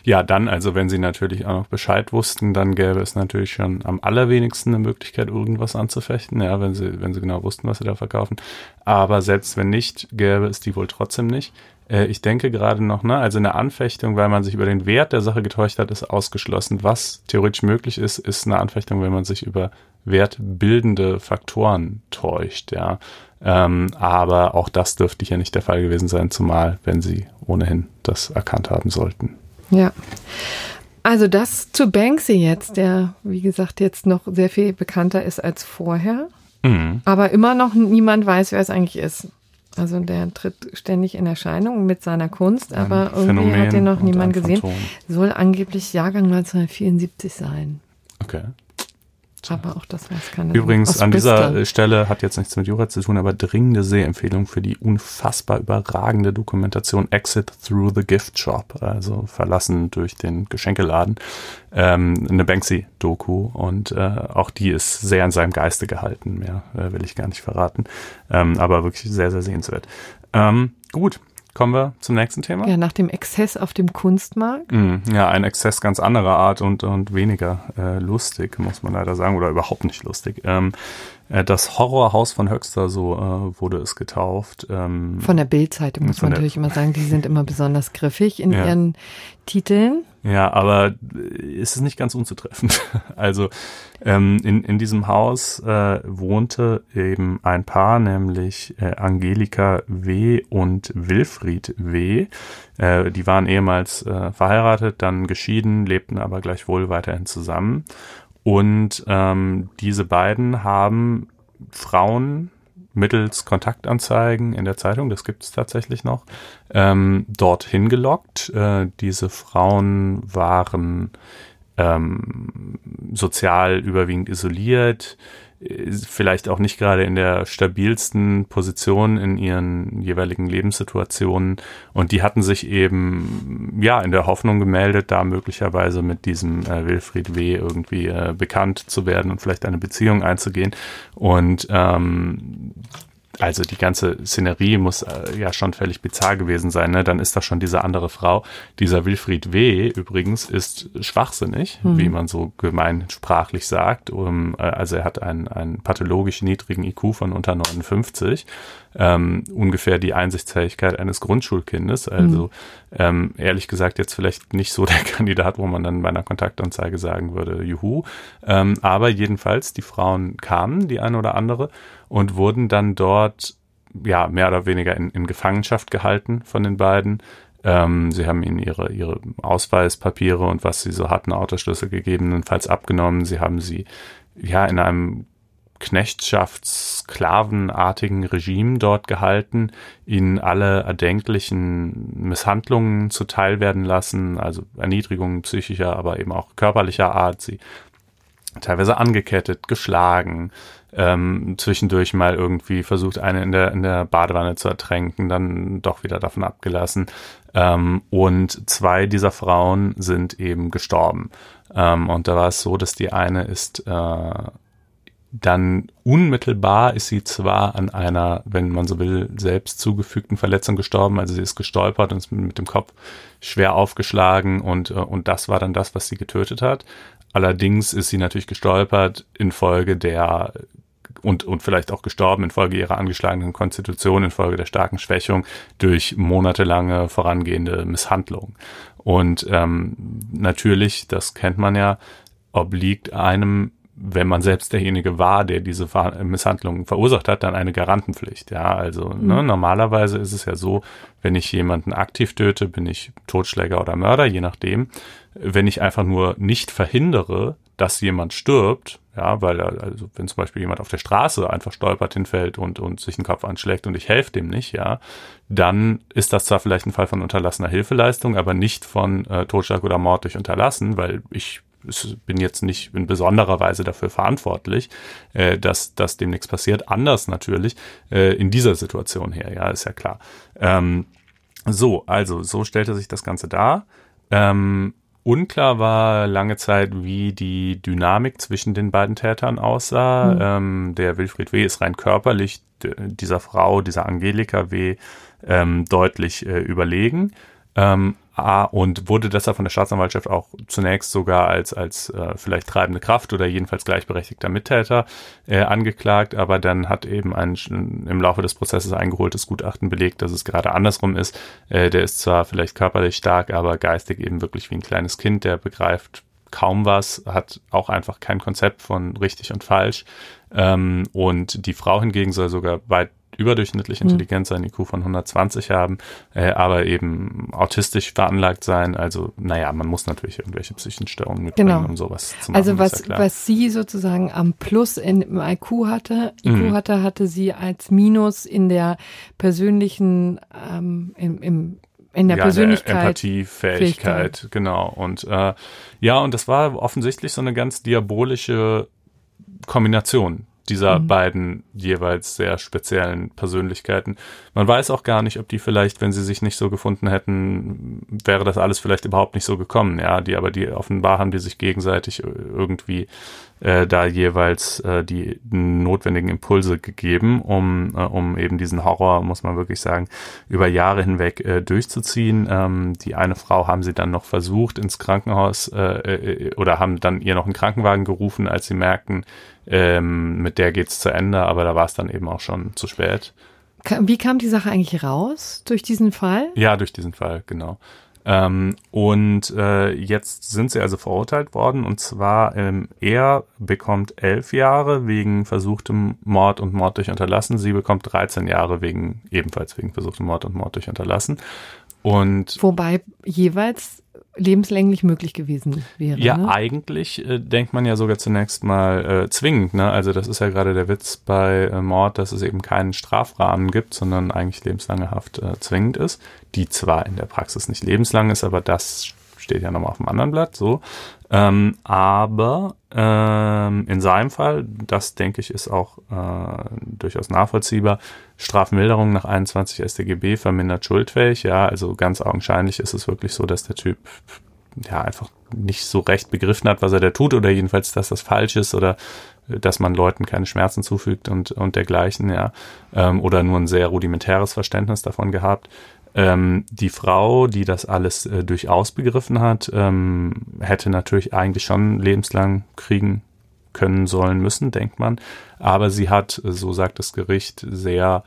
Ja, dann, also wenn sie natürlich auch noch Bescheid wussten, dann gäbe es natürlich schon am allerwenigsten eine Möglichkeit, irgendwas anzufechten, ja, wenn sie, wenn sie genau wussten, was sie da verkaufen. Aber selbst wenn nicht, gäbe es die wohl trotzdem nicht. Äh, ich denke gerade noch, ne, also eine Anfechtung, weil man sich über den Wert der Sache getäuscht hat, ist ausgeschlossen. Was theoretisch möglich ist, ist eine Anfechtung, wenn man sich über wertbildende Faktoren täuscht, ja. Ähm, aber auch das dürfte ja nicht der Fall gewesen sein, zumal wenn sie ohnehin das erkannt haben sollten. Ja. Also das zu Banksy jetzt, der, wie gesagt, jetzt noch sehr viel bekannter ist als vorher. Mhm. Aber immer noch niemand weiß, wer es eigentlich ist. Also der tritt ständig in Erscheinung mit seiner Kunst, Ein aber irgendwie Phänomen hat ihn noch niemand gesehen. Soll angeblich Jahrgang 1974 sein. Okay. Aber auch das weiß keiner. Übrigens, an dieser Stelle hat jetzt nichts mit Jura zu tun, aber dringende Sehempfehlung für die unfassbar überragende Dokumentation Exit Through the Gift Shop, also verlassen durch den Geschenkeladen. Ähm, eine Banksy-Doku und äh, auch die ist sehr in seinem Geiste gehalten. Mehr äh, will ich gar nicht verraten. Ähm, aber wirklich sehr, sehr sehenswert. Ähm, gut, Kommen wir zum nächsten Thema. Ja, nach dem Exzess auf dem Kunstmarkt. Mm, ja, ein Exzess ganz anderer Art und, und weniger äh, lustig, muss man leider sagen, oder überhaupt nicht lustig. Ähm, äh, das Horrorhaus von Höxter, so äh, wurde es getauft. Ähm, von der Bildzeitung muss man natürlich immer sagen, die sind immer besonders griffig in ja. ihren Titeln. Ja, aber ist es nicht ganz unzutreffend. Also ähm, in, in diesem Haus äh, wohnte eben ein Paar, nämlich äh, Angelika W. und Wilfried W. Äh, die waren ehemals äh, verheiratet, dann geschieden, lebten aber gleichwohl weiterhin zusammen. Und ähm, diese beiden haben Frauen mittels Kontaktanzeigen in der Zeitung, das gibt es tatsächlich noch, ähm, dorthin gelockt. Äh, diese Frauen waren ähm, sozial überwiegend isoliert, vielleicht auch nicht gerade in der stabilsten Position in ihren jeweiligen Lebenssituationen. Und die hatten sich eben, ja, in der Hoffnung gemeldet, da möglicherweise mit diesem äh, Wilfried W. irgendwie äh, bekannt zu werden und vielleicht eine Beziehung einzugehen. Und ähm, also die ganze Szenerie muss äh, ja schon völlig bizarr gewesen sein, ne? Dann ist da schon diese andere Frau. Dieser Wilfried W. übrigens ist schwachsinnig, mhm. wie man so gemeinsprachlich sagt. Um, äh, also er hat einen, einen pathologisch niedrigen IQ von unter 59 ähm, ungefähr die Einsichtsfähigkeit eines Grundschulkindes. Also mhm. ähm, ehrlich gesagt jetzt vielleicht nicht so der Kandidat, wo man dann bei einer Kontaktanzeige sagen würde, juhu. Ähm, aber jedenfalls, die Frauen kamen, die eine oder andere, und wurden dann dort ja mehr oder weniger in, in Gefangenschaft gehalten von den beiden. Ähm, sie haben ihnen ihre, ihre Ausweispapiere und was sie so hatten, Autoschlüssel gegebenenfalls abgenommen. Sie haben sie ja in einem Knechtschafts-sklavenartigen Regime dort gehalten, ihnen alle erdenklichen Misshandlungen zuteil werden lassen, also Erniedrigungen psychischer, aber eben auch körperlicher Art, sie teilweise angekettet, geschlagen, ähm, zwischendurch mal irgendwie versucht, eine in der, in der Badewanne zu ertränken, dann doch wieder davon abgelassen. Ähm, und zwei dieser Frauen sind eben gestorben. Ähm, und da war es so, dass die eine ist äh, dann unmittelbar ist sie zwar an einer, wenn man so will, selbst zugefügten Verletzung gestorben, also sie ist gestolpert und ist mit dem Kopf schwer aufgeschlagen und, äh, und das war dann das, was sie getötet hat. Allerdings ist sie natürlich gestolpert infolge der und, und vielleicht auch gestorben infolge ihrer angeschlagenen Konstitution, infolge der starken Schwächung durch monatelange vorangehende Misshandlung. Und ähm, natürlich, das kennt man ja, obliegt einem wenn man selbst derjenige war, der diese Misshandlung verursacht hat, dann eine Garantenpflicht. Ja, also mhm. ne, normalerweise ist es ja so, wenn ich jemanden aktiv töte, bin ich Totschläger oder Mörder, je nachdem. Wenn ich einfach nur nicht verhindere, dass jemand stirbt, ja, weil er, also wenn zum Beispiel jemand auf der Straße einfach stolpert, hinfällt und, und sich den Kopf anschlägt und ich helfe dem nicht, ja, dann ist das zwar vielleicht ein Fall von unterlassener Hilfeleistung, aber nicht von äh, Totschlag oder Mord durch Unterlassen, weil ich bin jetzt nicht in besonderer Weise dafür verantwortlich, äh, dass, dass dem nichts passiert. Anders natürlich äh, in dieser Situation her, ja, ist ja klar. Ähm, so, also so stellte sich das Ganze dar. Ähm, unklar war lange Zeit, wie die Dynamik zwischen den beiden Tätern aussah. Mhm. Ähm, der Wilfried W. ist rein körperlich dieser Frau, dieser Angelika W. Ähm, deutlich äh, überlegen. Ähm, und wurde deshalb von der Staatsanwaltschaft auch zunächst sogar als, als äh, vielleicht treibende Kraft oder jedenfalls gleichberechtigter Mittäter äh, angeklagt, aber dann hat eben ein im Laufe des Prozesses eingeholtes Gutachten belegt, dass es gerade andersrum ist. Äh, der ist zwar vielleicht körperlich stark, aber geistig eben wirklich wie ein kleines Kind, der begreift kaum was, hat auch einfach kein Konzept von richtig und falsch. Ähm, und die Frau hingegen soll sogar weit überdurchschnittlich hm. intelligent sein, IQ von 120 haben, äh, aber eben autistisch veranlagt sein. Also, naja, man muss natürlich irgendwelche psychischen Störungen mitbringen, genau. um sowas zu machen. Also was, ja was sie sozusagen am Plus in, im IQ hatte, IQ mhm. hatte, hatte sie als Minus in der persönlichen, ähm, im, im in der ja, Persönlichkeit. Empathiefähigkeit, genau. Und äh, ja, und das war offensichtlich so eine ganz diabolische Kombination dieser mhm. beiden jeweils sehr speziellen Persönlichkeiten. Man weiß auch gar nicht, ob die vielleicht, wenn sie sich nicht so gefunden hätten, wäre das alles vielleicht überhaupt nicht so gekommen. Ja, die aber die offenbar haben die sich gegenseitig irgendwie äh, da jeweils äh, die notwendigen Impulse gegeben, um, äh, um eben diesen Horror, muss man wirklich sagen, über Jahre hinweg äh, durchzuziehen. Ähm, die eine Frau haben sie dann noch versucht ins Krankenhaus äh, äh, oder haben dann ihr noch einen Krankenwagen gerufen, als sie merkten, ähm, mit der geht's zu Ende, aber da war es dann eben auch schon zu spät. Wie kam die Sache eigentlich raus? Durch diesen Fall? Ja, durch diesen Fall, genau. Ähm, und äh, jetzt sind sie also verurteilt worden und zwar ähm, er bekommt elf Jahre wegen versuchtem Mord und Mord durch Unterlassen. Sie bekommt 13 Jahre wegen ebenfalls wegen versuchtem Mord und Mord durch Unterlassen. Und wobei jeweils lebenslänglich möglich gewesen wäre. Ja, ne? eigentlich äh, denkt man ja sogar zunächst mal äh, zwingend. Ne? Also das ist ja gerade der Witz bei äh, Mord, dass es eben keinen Strafrahmen gibt, sondern eigentlich lebenslange Haft äh, zwingend ist, die zwar in der Praxis nicht lebenslang ist, aber das steht ja nochmal auf dem anderen Blatt, so. Ähm, aber ähm, in seinem Fall, das denke ich, ist auch äh, durchaus nachvollziehbar, Strafmilderung nach 21 StGB vermindert schuldfähig. Ja, also ganz augenscheinlich ist es wirklich so, dass der Typ ja einfach nicht so recht begriffen hat, was er da tut oder jedenfalls, dass das falsch ist oder dass man Leuten keine Schmerzen zufügt und, und dergleichen, ja, ähm, oder nur ein sehr rudimentäres Verständnis davon gehabt. Ähm, die Frau, die das alles äh, durchaus begriffen hat, ähm, hätte natürlich eigentlich schon lebenslang kriegen können sollen müssen, denkt man. Aber sie hat, so sagt das Gericht, sehr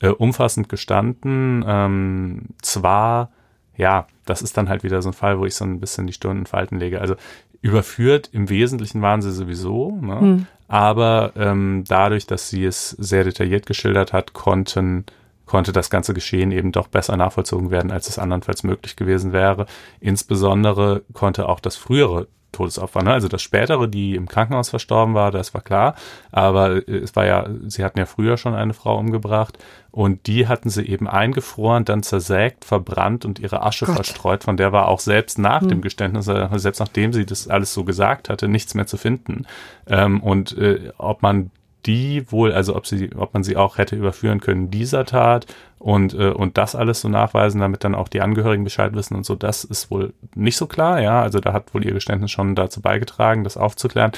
äh, umfassend gestanden. Ähm, zwar, ja, das ist dann halt wieder so ein Fall, wo ich so ein bisschen die Stunden falten lege. Also überführt, im Wesentlichen waren sie sowieso, ne? Hm. aber ähm, dadurch, dass sie es sehr detailliert geschildert hat, konnten konnte das ganze Geschehen eben doch besser nachvollzogen werden, als es andernfalls möglich gewesen wäre. Insbesondere konnte auch das frühere Todesopfer, ne? also das spätere, die im Krankenhaus verstorben war, das war klar, aber es war ja, sie hatten ja früher schon eine Frau umgebracht und die hatten sie eben eingefroren, dann zersägt, verbrannt und ihre Asche Gott. verstreut, von der war auch selbst nach hm. dem Geständnis, äh, selbst nachdem sie das alles so gesagt hatte, nichts mehr zu finden. Ähm, und äh, ob man die wohl, also ob sie, ob man sie auch hätte überführen können dieser Tat und äh, und das alles so nachweisen, damit dann auch die Angehörigen Bescheid wissen und so, das ist wohl nicht so klar, ja, also da hat wohl ihr Geständnis schon dazu beigetragen, das aufzuklären.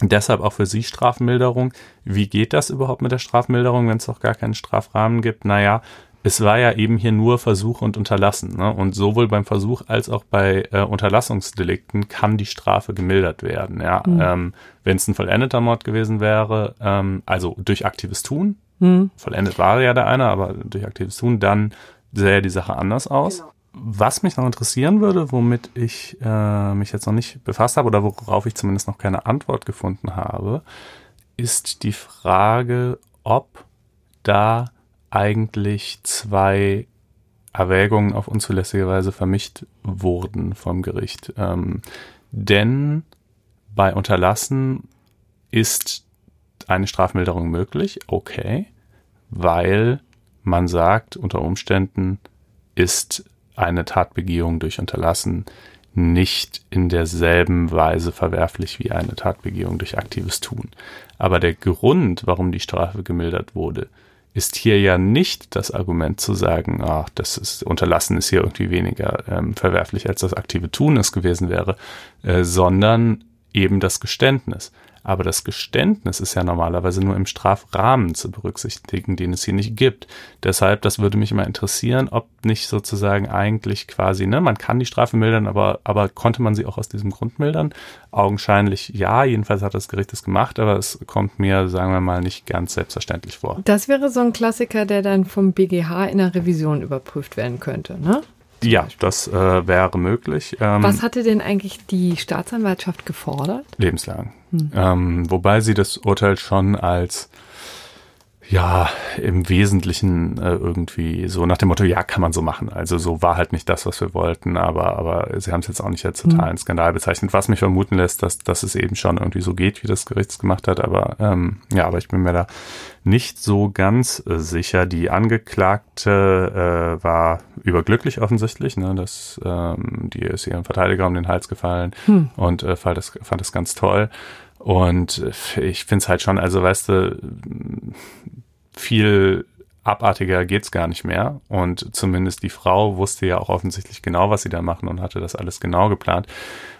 Deshalb auch für Sie Strafmilderung. Wie geht das überhaupt mit der Strafmilderung, wenn es doch gar keinen Strafrahmen gibt? Naja, es war ja eben hier nur Versuch und Unterlassen. Ne? Und sowohl beim Versuch als auch bei äh, Unterlassungsdelikten kann die Strafe gemildert werden. Ja? Mhm. Ähm, Wenn es ein vollendeter Mord gewesen wäre, ähm, also durch aktives Tun, mhm. vollendet war ja der eine, aber durch aktives Tun, dann sähe die Sache anders aus. Genau. Was mich noch interessieren würde, womit ich äh, mich jetzt noch nicht befasst habe oder worauf ich zumindest noch keine Antwort gefunden habe, ist die Frage, ob da eigentlich zwei Erwägungen auf unzulässige Weise vermischt wurden vom Gericht. Ähm, denn bei Unterlassen ist eine Strafmilderung möglich, okay, weil man sagt, unter Umständen ist eine Tatbegehung durch Unterlassen nicht in derselben Weise verwerflich wie eine Tatbegehung durch aktives Tun. Aber der Grund, warum die Strafe gemildert wurde, ist hier ja nicht das Argument zu sagen, ach, das ist unterlassen ist hier irgendwie weniger ähm, verwerflich als das aktive Tun es gewesen wäre, äh, sondern eben das Geständnis. Aber das Geständnis ist ja normalerweise nur im Strafrahmen zu berücksichtigen, den es hier nicht gibt. Deshalb, das würde mich immer interessieren, ob nicht sozusagen eigentlich quasi, ne, man kann die Strafe mildern, aber, aber konnte man sie auch aus diesem Grund mildern? Augenscheinlich ja, jedenfalls hat das Gericht es gemacht, aber es kommt mir, sagen wir mal, nicht ganz selbstverständlich vor. Das wäre so ein Klassiker, der dann vom BGH in der Revision überprüft werden könnte, ne? Ja, das äh, wäre möglich. Ähm, Was hatte denn eigentlich die Staatsanwaltschaft gefordert? Lebenslang. Hm. Ähm, wobei sie das Urteil schon als ja, im Wesentlichen äh, irgendwie so nach dem Motto, ja, kann man so machen. Also so war halt nicht das, was wir wollten, aber, aber sie haben es jetzt auch nicht als totalen mhm. Skandal bezeichnet, was mich vermuten lässt, dass, dass es eben schon irgendwie so geht, wie das Gericht es gemacht hat. Aber ähm, ja, aber ich bin mir da nicht so ganz äh, sicher. Die Angeklagte äh, war überglücklich offensichtlich, ne, dass ähm, die ist ihrem Verteidiger um den Hals gefallen hm. und äh, fand das, fand das ganz toll. Und ich finde es halt schon, also weißt du, viel abartiger geht's gar nicht mehr. Und zumindest die Frau wusste ja auch offensichtlich genau, was sie da machen und hatte das alles genau geplant.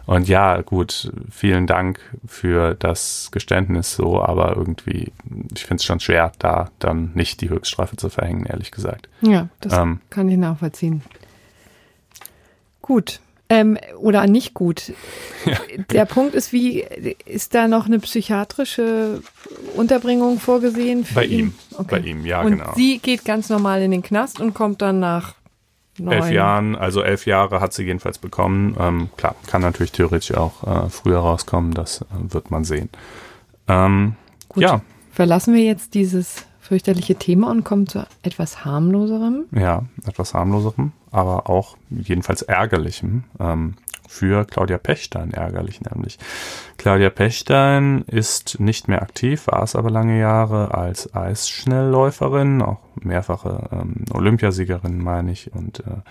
Und ja, gut, vielen Dank für das Geständnis so, aber irgendwie, ich finde es schon schwer, da dann nicht die Höchststrafe zu verhängen, ehrlich gesagt. Ja, das ähm, kann ich nachvollziehen. Gut, ähm, oder nicht gut. Ja. Der Punkt ist, wie ist da noch eine psychiatrische Unterbringung vorgesehen? Bei ihn. ihm. Okay. Bei ihm, ja, und genau. Sie geht ganz normal in den Knast und kommt dann nach neun. elf Jahren, also elf Jahre hat sie jedenfalls bekommen. Ähm, klar, kann natürlich theoretisch auch äh, früher rauskommen, das äh, wird man sehen. Ähm, Gut. Ja. Verlassen wir jetzt dieses fürchterliche Thema und kommen zu etwas harmloserem. Ja, etwas harmloserem, aber auch jedenfalls ärgerlichem. Ähm, für Claudia Pechstein ärgerlich nämlich. Claudia Pechstein ist nicht mehr aktiv, war es aber lange Jahre als Eisschnellläuferin, auch mehrfache ähm, Olympiasiegerin, meine ich, und äh,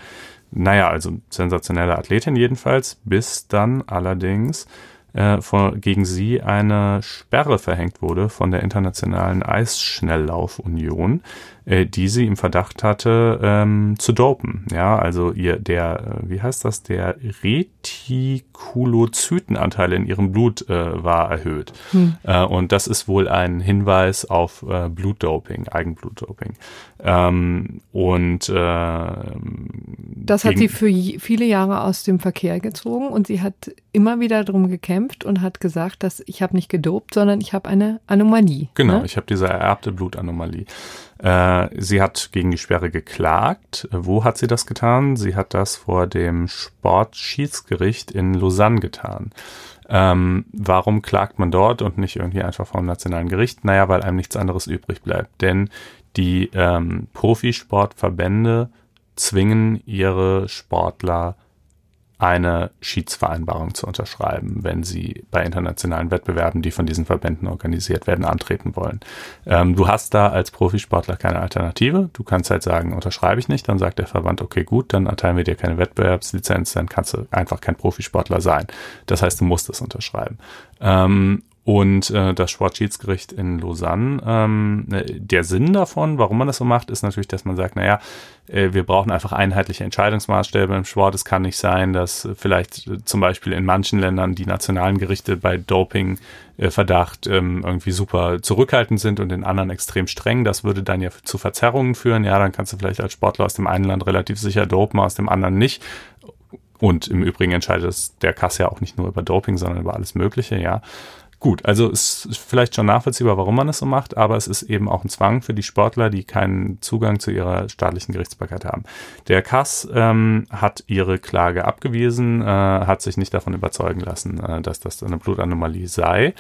naja, also sensationelle Athletin jedenfalls, bis dann allerdings äh, vor, gegen sie eine Sperre verhängt wurde von der Internationalen Eisschnelllaufunion, äh, die sie im Verdacht hatte ähm, zu dopen. Ja, also ihr der, äh, wie heißt das, der Retikulozytenanteil in ihrem Blut äh, war erhöht. Hm. Äh, und das ist wohl ein Hinweis auf äh, Blutdoping, Eigenblutdoping. Ähm, und äh, das hat sie für viele Jahre aus dem Verkehr gezogen und sie hat immer wieder darum gekämpft und hat gesagt, dass ich habe nicht gedopt, sondern ich habe eine Anomalie. Genau, ne? ich habe diese ererbte Blutanomalie. Äh, sie hat gegen die Sperre geklagt. Wo hat sie das getan? Sie hat das vor dem Sportschiedsgericht in Lausanne getan. Ähm, warum klagt man dort und nicht irgendwie einfach vom nationalen Gericht? Naja, weil einem nichts anderes übrig bleibt. Denn die ähm, Profisportverbände zwingen ihre Sportler eine Schiedsvereinbarung zu unterschreiben, wenn sie bei internationalen Wettbewerben, die von diesen Verbänden organisiert werden, antreten wollen. Ähm, du hast da als Profisportler keine Alternative. Du kannst halt sagen, unterschreibe ich nicht. Dann sagt der Verband, okay, gut, dann erteilen wir dir keine Wettbewerbslizenz, dann kannst du einfach kein Profisportler sein. Das heißt, du musst es unterschreiben. Ähm, und äh, das Sportschiedsgericht in Lausanne, ähm, äh, der Sinn davon, warum man das so macht, ist natürlich, dass man sagt, naja, äh, wir brauchen einfach einheitliche Entscheidungsmaßstäbe im Sport. Es kann nicht sein, dass vielleicht äh, zum Beispiel in manchen Ländern die nationalen Gerichte bei Doping äh, ähm, irgendwie super zurückhaltend sind und in anderen extrem streng. Das würde dann ja zu Verzerrungen führen. Ja, dann kannst du vielleicht als Sportler aus dem einen Land relativ sicher dopen, aus dem anderen nicht. Und im Übrigen entscheidet der Kass ja auch nicht nur über Doping, sondern über alles Mögliche, ja. Gut, also es ist vielleicht schon nachvollziehbar, warum man es so macht, aber es ist eben auch ein Zwang für die Sportler, die keinen Zugang zu ihrer staatlichen Gerichtsbarkeit haben. Der Kass ähm, hat ihre Klage abgewiesen, äh, hat sich nicht davon überzeugen lassen, äh, dass das eine Blutanomalie sei.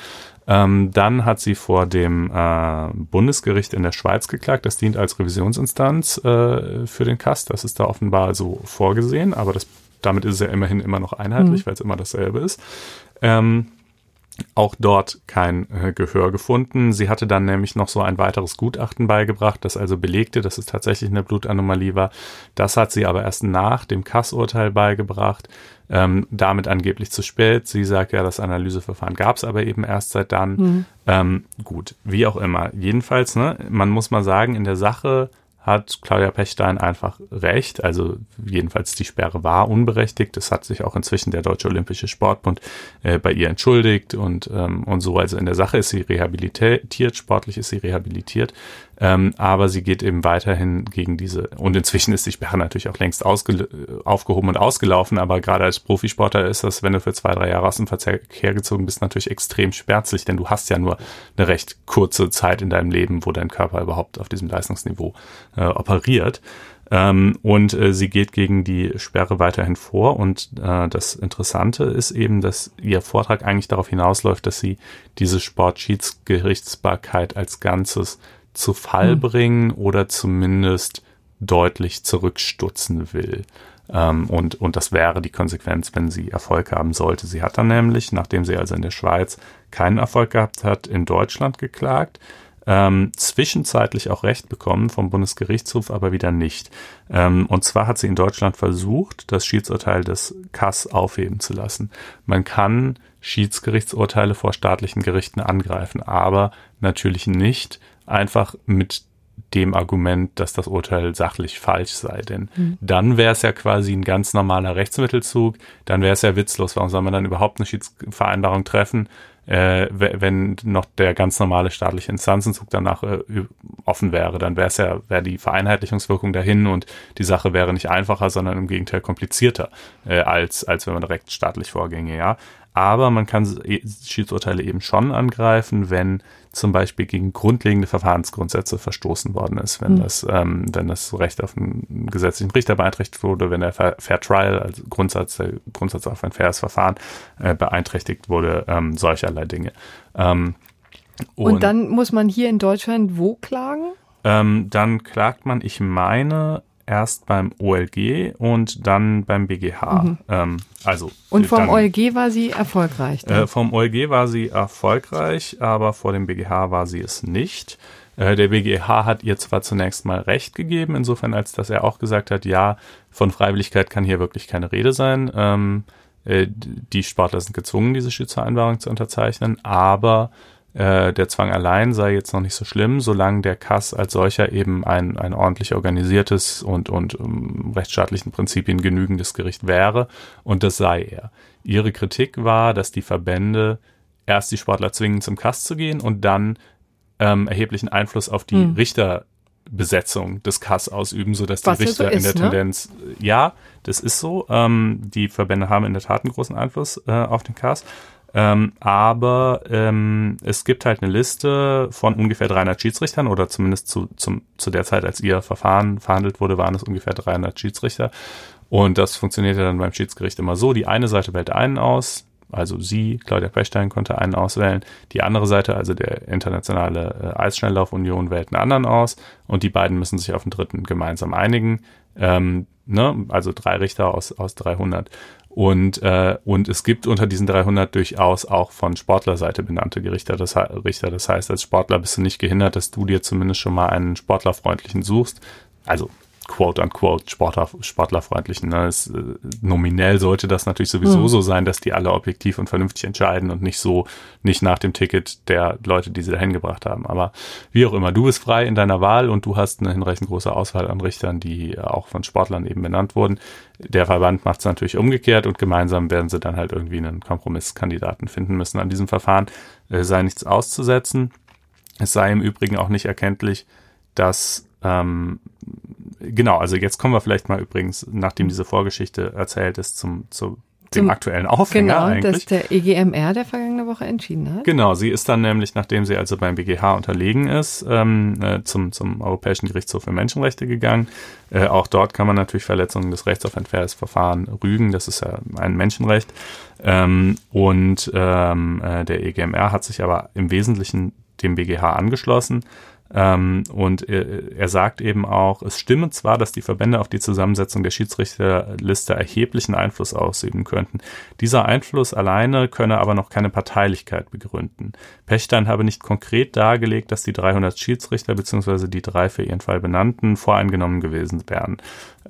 Ähm, dann hat sie vor dem äh, Bundesgericht in der Schweiz geklagt. Das dient als Revisionsinstanz äh, für den Kass. Das ist da offenbar so vorgesehen, aber das, damit ist es ja immerhin immer noch einheitlich, mhm. weil es immer dasselbe ist. Ähm, auch dort kein äh, Gehör gefunden. Sie hatte dann nämlich noch so ein weiteres Gutachten beigebracht, das also belegte, dass es tatsächlich eine Blutanomalie war. Das hat sie aber erst nach dem Kassurteil beigebracht, ähm, damit angeblich zu spät. Sie sagt ja, das Analyseverfahren gab es aber eben erst seit dann. Mhm. Ähm, gut, wie auch immer. Jedenfalls, ne, man muss mal sagen, in der Sache hat Claudia Pechstein einfach recht. Also jedenfalls die Sperre war unberechtigt. Es hat sich auch inzwischen der Deutsche Olympische Sportbund äh, bei ihr entschuldigt und, ähm, und so. Also in der Sache ist sie rehabilitiert, sportlich ist sie rehabilitiert. Ähm, aber sie geht eben weiterhin gegen diese, und inzwischen ist die Sperre natürlich auch längst aufgehoben und ausgelaufen, aber gerade als Profisportler ist das, wenn du für zwei, drei Jahre aus dem Verkehr gezogen bist, natürlich extrem schmerzlich, denn du hast ja nur eine recht kurze Zeit in deinem Leben, wo dein Körper überhaupt auf diesem Leistungsniveau äh, operiert. Ähm, und äh, sie geht gegen die Sperre weiterhin vor. Und äh, das Interessante ist eben, dass ihr Vortrag eigentlich darauf hinausläuft, dass sie diese Sportschiedsgerichtsbarkeit als Ganzes zu Fall mhm. bringen oder zumindest deutlich zurückstutzen will. Ähm, und, und das wäre die Konsequenz, wenn sie Erfolg haben sollte. Sie hat dann nämlich, nachdem sie also in der Schweiz keinen Erfolg gehabt hat, in Deutschland geklagt. Ähm, zwischenzeitlich auch Recht bekommen vom Bundesgerichtshof, aber wieder nicht. Ähm, und zwar hat sie in Deutschland versucht, das Schiedsurteil des Kass aufheben zu lassen. Man kann Schiedsgerichtsurteile vor staatlichen Gerichten angreifen, aber natürlich nicht einfach mit dem Argument, dass das Urteil sachlich falsch sei. Denn mhm. dann wäre es ja quasi ein ganz normaler Rechtsmittelzug, dann wäre es ja witzlos. Warum soll man dann überhaupt eine Schiedsvereinbarung treffen, äh, wenn noch der ganz normale staatliche Instanzenzug danach äh, offen wäre? Dann wäre es ja, wäre die Vereinheitlichungswirkung dahin und die Sache wäre nicht einfacher, sondern im Gegenteil komplizierter, äh, als, als wenn man direkt staatlich vorginge, ja. Aber man kann Schiedsurteile eben schon angreifen, wenn zum Beispiel gegen grundlegende Verfahrensgrundsätze verstoßen worden ist, wenn mhm. das, ähm, wenn das Recht auf einen gesetzlichen Richter beeinträchtigt wurde, wenn der Fair, Fair Trial, also Grundsatz, der Grundsatz auf ein faires Verfahren äh, beeinträchtigt wurde, ähm, solcherlei Dinge. Ähm, und, und, dann muss man hier in Deutschland wo klagen? Ähm, dann klagt man, ich meine, erst beim OLG und dann beim BGH. Mhm. Ähm, also und vom dann, OLG war sie erfolgreich? Äh, vom OLG war sie erfolgreich, aber vor dem BGH war sie es nicht. Äh, der BGH hat ihr zwar zunächst mal Recht gegeben, insofern als dass er auch gesagt hat, ja, von Freiwilligkeit kann hier wirklich keine Rede sein. Ähm, äh, die Sportler sind gezwungen, diese Schiedsvereinbarung zu unterzeichnen, aber äh, der Zwang allein sei jetzt noch nicht so schlimm, solange der Kass als solcher eben ein, ein ordentlich organisiertes und, und um, rechtsstaatlichen Prinzipien genügendes Gericht wäre. Und das sei er. Ihre Kritik war, dass die Verbände erst die Sportler zwingen, zum Kass zu gehen und dann ähm, erheblichen Einfluss auf die hm. Richterbesetzung des Kass ausüben, sodass die Richter so ist, in der ne? Tendenz, ja, das ist so. Ähm, die Verbände haben in der Tat einen großen Einfluss äh, auf den Kass. Ähm, aber ähm, es gibt halt eine Liste von ungefähr 300 Schiedsrichtern oder zumindest zu, zum, zu der Zeit, als ihr Verfahren verhandelt wurde, waren es ungefähr 300 Schiedsrichter. Und das funktionierte dann beim Schiedsgericht immer so. Die eine Seite wählt einen aus, also sie, Claudia Pechstein, konnte einen auswählen. Die andere Seite, also der internationale äh, Eisschnelllauf-Union, wählt einen anderen aus. Und die beiden müssen sich auf einen dritten gemeinsam einigen. Ähm, ne? Also drei Richter aus, aus 300. Und, äh, und es gibt unter diesen 300 durchaus auch von Sportlerseite benannte Gerichter. Das, Richter. das heißt, als Sportler bist du nicht gehindert, dass du dir zumindest schon mal einen sportlerfreundlichen suchst. Also quote-unquote Sportler, sportlerfreundlichen. Ne? Es, äh, nominell sollte das natürlich sowieso mhm. so sein, dass die alle objektiv und vernünftig entscheiden und nicht so, nicht nach dem Ticket der Leute, die sie dahin gebracht haben. Aber wie auch immer, du bist frei in deiner Wahl und du hast eine hinreichend große Auswahl an Richtern, die auch von Sportlern eben benannt wurden. Der Verband macht es natürlich umgekehrt und gemeinsam werden sie dann halt irgendwie einen Kompromisskandidaten finden müssen an diesem Verfahren. Es sei nichts auszusetzen. Es sei im Übrigen auch nicht erkenntlich, dass ähm, genau, also jetzt kommen wir vielleicht mal übrigens, nachdem diese Vorgeschichte erzählt ist, zum, zu dem aktuellen Aufhänger genau, eigentlich. dass der EGMR der vergangene Woche entschieden hat. Genau, sie ist dann nämlich, nachdem sie also beim BGH unterlegen ist, ähm, äh, zum, zum Europäischen Gerichtshof für Menschenrechte gegangen. Äh, auch dort kann man natürlich Verletzungen des Rechts auf ein faires Verfahren rügen. Das ist ja ein Menschenrecht. Ähm, und ähm, äh, der EGMR hat sich aber im Wesentlichen dem BGH angeschlossen ähm, und er, er, sagt eben auch, es stimme zwar, dass die Verbände auf die Zusammensetzung der Schiedsrichterliste erheblichen Einfluss ausüben könnten. Dieser Einfluss alleine könne aber noch keine Parteilichkeit begründen. Pechstein habe nicht konkret dargelegt, dass die 300 Schiedsrichter bzw. die drei für ihren Fall benannten voreingenommen gewesen wären.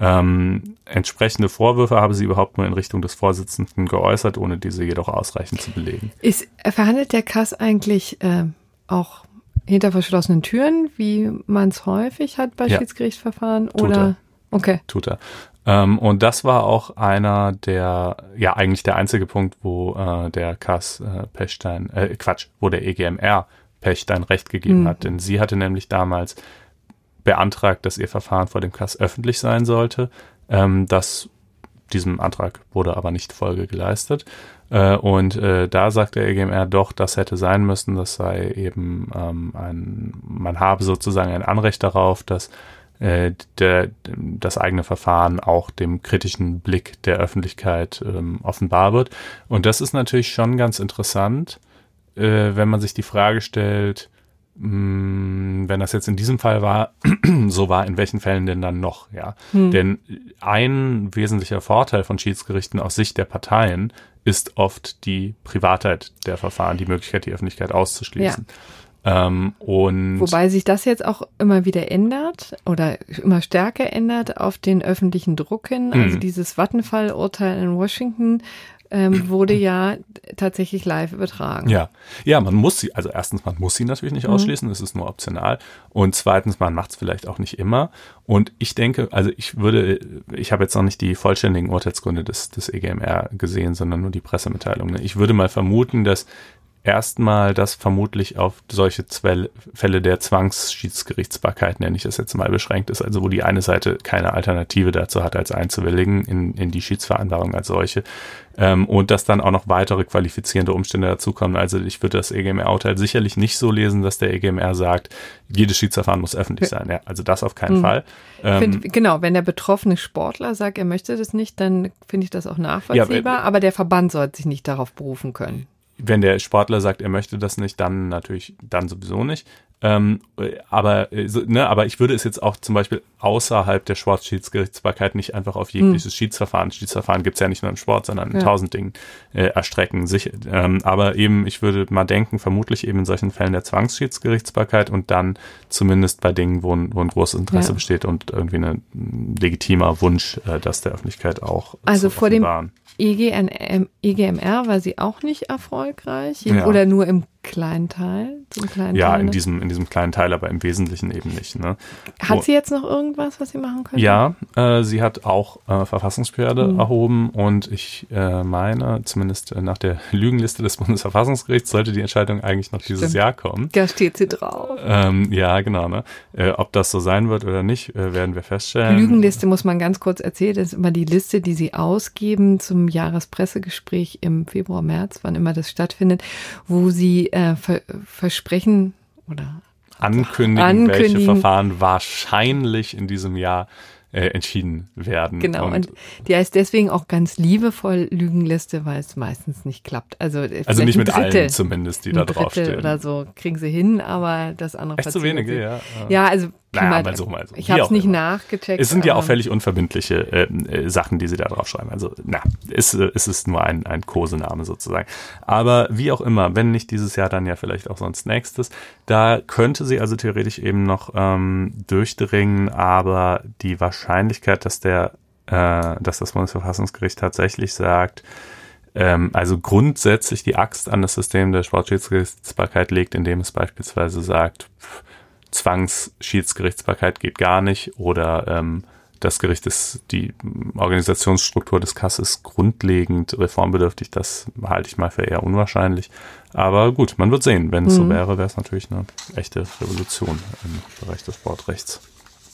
Ähm, entsprechende Vorwürfe habe sie überhaupt nur in Richtung des Vorsitzenden geäußert, ohne diese jedoch ausreichend zu belegen. Ist, verhandelt der Kass eigentlich äh, auch hinter verschlossenen Türen, wie man es häufig hat bei Ja. Schiedsgerichtsverfahren? Tut Oder? er. Okay. tut er. Ähm, und das war auch einer der, ja eigentlich der einzige Punkt, wo äh, der Kass äh, Pechstein, äh, Quatsch, wo der EGMR Pechstein recht gegeben Mhm. hat. Denn sie hatte nämlich damals beantragt, dass ihr Verfahren vor dem Kass öffentlich sein sollte. Ähm, das diesem Antrag wurde aber nicht Folge geleistet. Äh, und äh, da sagt der EGMR doch, das hätte sein müssen. Das sei eben ähm, ein, man habe sozusagen ein Anrecht darauf, dass äh, der, das eigene Verfahren auch dem kritischen Blick der Öffentlichkeit ähm, offenbar wird. Und das ist natürlich schon ganz interessant, äh, wenn man sich die Frage stellt, wenn das jetzt in diesem Fall war, so war, in welchen Fällen denn dann noch, ja? Denn ein wesentlicher Vorteil von Schiedsgerichten aus Sicht der Parteien ist oft die Privatheit der Verfahren, die Möglichkeit, die Öffentlichkeit auszuschließen. Ähm, und Wobei sich das jetzt auch immer wieder ändert oder immer stärker ändert auf den öffentlichen Druck hin. Also Mhm. dieses Vattenfall-Urteil in Washington ähm, wurde ja tatsächlich live übertragen. Ja, ja, man muss sie, also erstens, man muss sie natürlich nicht Mhm. ausschließen, es ist nur optional. Und zweitens, man macht es vielleicht auch nicht immer. Und ich denke, also ich würde, ich habe jetzt noch nicht die vollständigen Urteilsgründe des, des EGMR gesehen, sondern nur die Pressemitteilung. ne? Ich würde mal vermuten, dass erstmal das vermutlich auf solche Zwell- Fälle der Zwangsschiedsgerichtsbarkeit, nenne ich das jetzt mal, beschränkt ist, also wo die eine Seite keine Alternative dazu hat, als einzuwilligen in, in die Schiedsvereinbarung als solche. Ähm, und dass dann auch noch weitere qualifizierende Umstände dazukommen. Also ich würde das EGMR-Urteil sicherlich nicht so lesen, dass der EGMR sagt, jedes Schiedsverfahren muss öffentlich sein. Ja, also das auf keinen Mhm. Fall. Ähm, Find, genau, wenn der betroffene Sportler sagt, er möchte das nicht, dann finde ich das auch nachvollziehbar, Ja, aber der Verband sollte sich nicht darauf berufen können. Wenn der Sportler sagt, er möchte das nicht, dann natürlich, dann sowieso nicht. Ähm, äh, aber, äh, ne, aber ich würde es jetzt auch zum Beispiel außerhalb der Sportschiedsgerichtsbarkeit nicht einfach auf jegliches Schiedsverfahren, Schiedsverfahren gibt's ja nicht nur im Sport, sondern in Ja. tausend Dingen äh, erstrecken. Sich, ähm, aber eben, ich würde mal denken, vermutlich eben in solchen Fällen der Zwangsschiedsgerichtsbarkeit und dann zumindest bei Dingen, wo ein, wo ein großes Interesse Ja. besteht und irgendwie ein legitimer Wunsch, äh, das der Öffentlichkeit auch Also vor dem EGNM, EGMR war sie auch nicht erfolgreich Ja. oder nur im kleinen Teil, zum kleinen Ja, Teil. in ne? diesem, in diesem kleinen Teil, aber im Wesentlichen eben nicht. Ne? Hat sie jetzt noch irgendwas, was sie machen könnte? Ja, äh, sie hat auch äh, Verfassungsbeschwerde Mhm. erhoben und ich äh, meine, zumindest äh, nach der Lügenliste des Bundesverfassungsgerichts, sollte die Entscheidung eigentlich noch dieses Stimmt. Jahr kommen. Da steht sie drauf. Ähm, ja, genau. Ne? Äh, ob das so sein wird oder nicht, äh, werden wir feststellen. Lügenliste muss man ganz kurz erzählen, das ist immer die Liste, die sie ausgeben zum Jahrespressegespräch im Februar, März, wann immer das stattfindet, wo sie äh, ver versprechen oder ankündigen, welche Ankündigen. Verfahren wahrscheinlich in diesem Jahr äh, entschieden werden. Genau, und, die heißt deswegen auch ganz liebevoll Lügenliste, weil es meistens nicht klappt. Also, also vielleicht nicht mit Drittel, allen zumindest, die da draufstehen. oder so kriegen sie hin, aber das andere Echt verzögert wenige, ja. Ja, also Naja, mal- mal so, mal so. ich habe es nicht immer. nachgecheckt. Es sind ja auch völlig unverbindliche äh, äh, Sachen, die sie da drauf schreiben. Also, na, es, äh, es ist nur ein, ein Kosename sozusagen. Aber wie auch immer, wenn nicht dieses Jahr, dann ja vielleicht auch sonst nächstes. Da könnte sie also theoretisch eben noch ähm, durchdringen, aber die Wahrscheinlichkeit, dass der, äh, dass das Bundesverfassungsgericht tatsächlich sagt, ähm, also grundsätzlich die Axt an das System der Sportschiedsgerichtsbarkeit legt, indem es beispielsweise sagt, pff, Zwangsschiedsgerichtsbarkeit geht gar nicht oder ähm, das Gericht ist, die Organisationsstruktur des Kass ist grundlegend reformbedürftig, das halte ich mal für eher unwahrscheinlich. Aber gut, man wird sehen. Wenn es so Mhm. wäre, wäre es natürlich eine echte Revolution im Bereich des Sportrechts.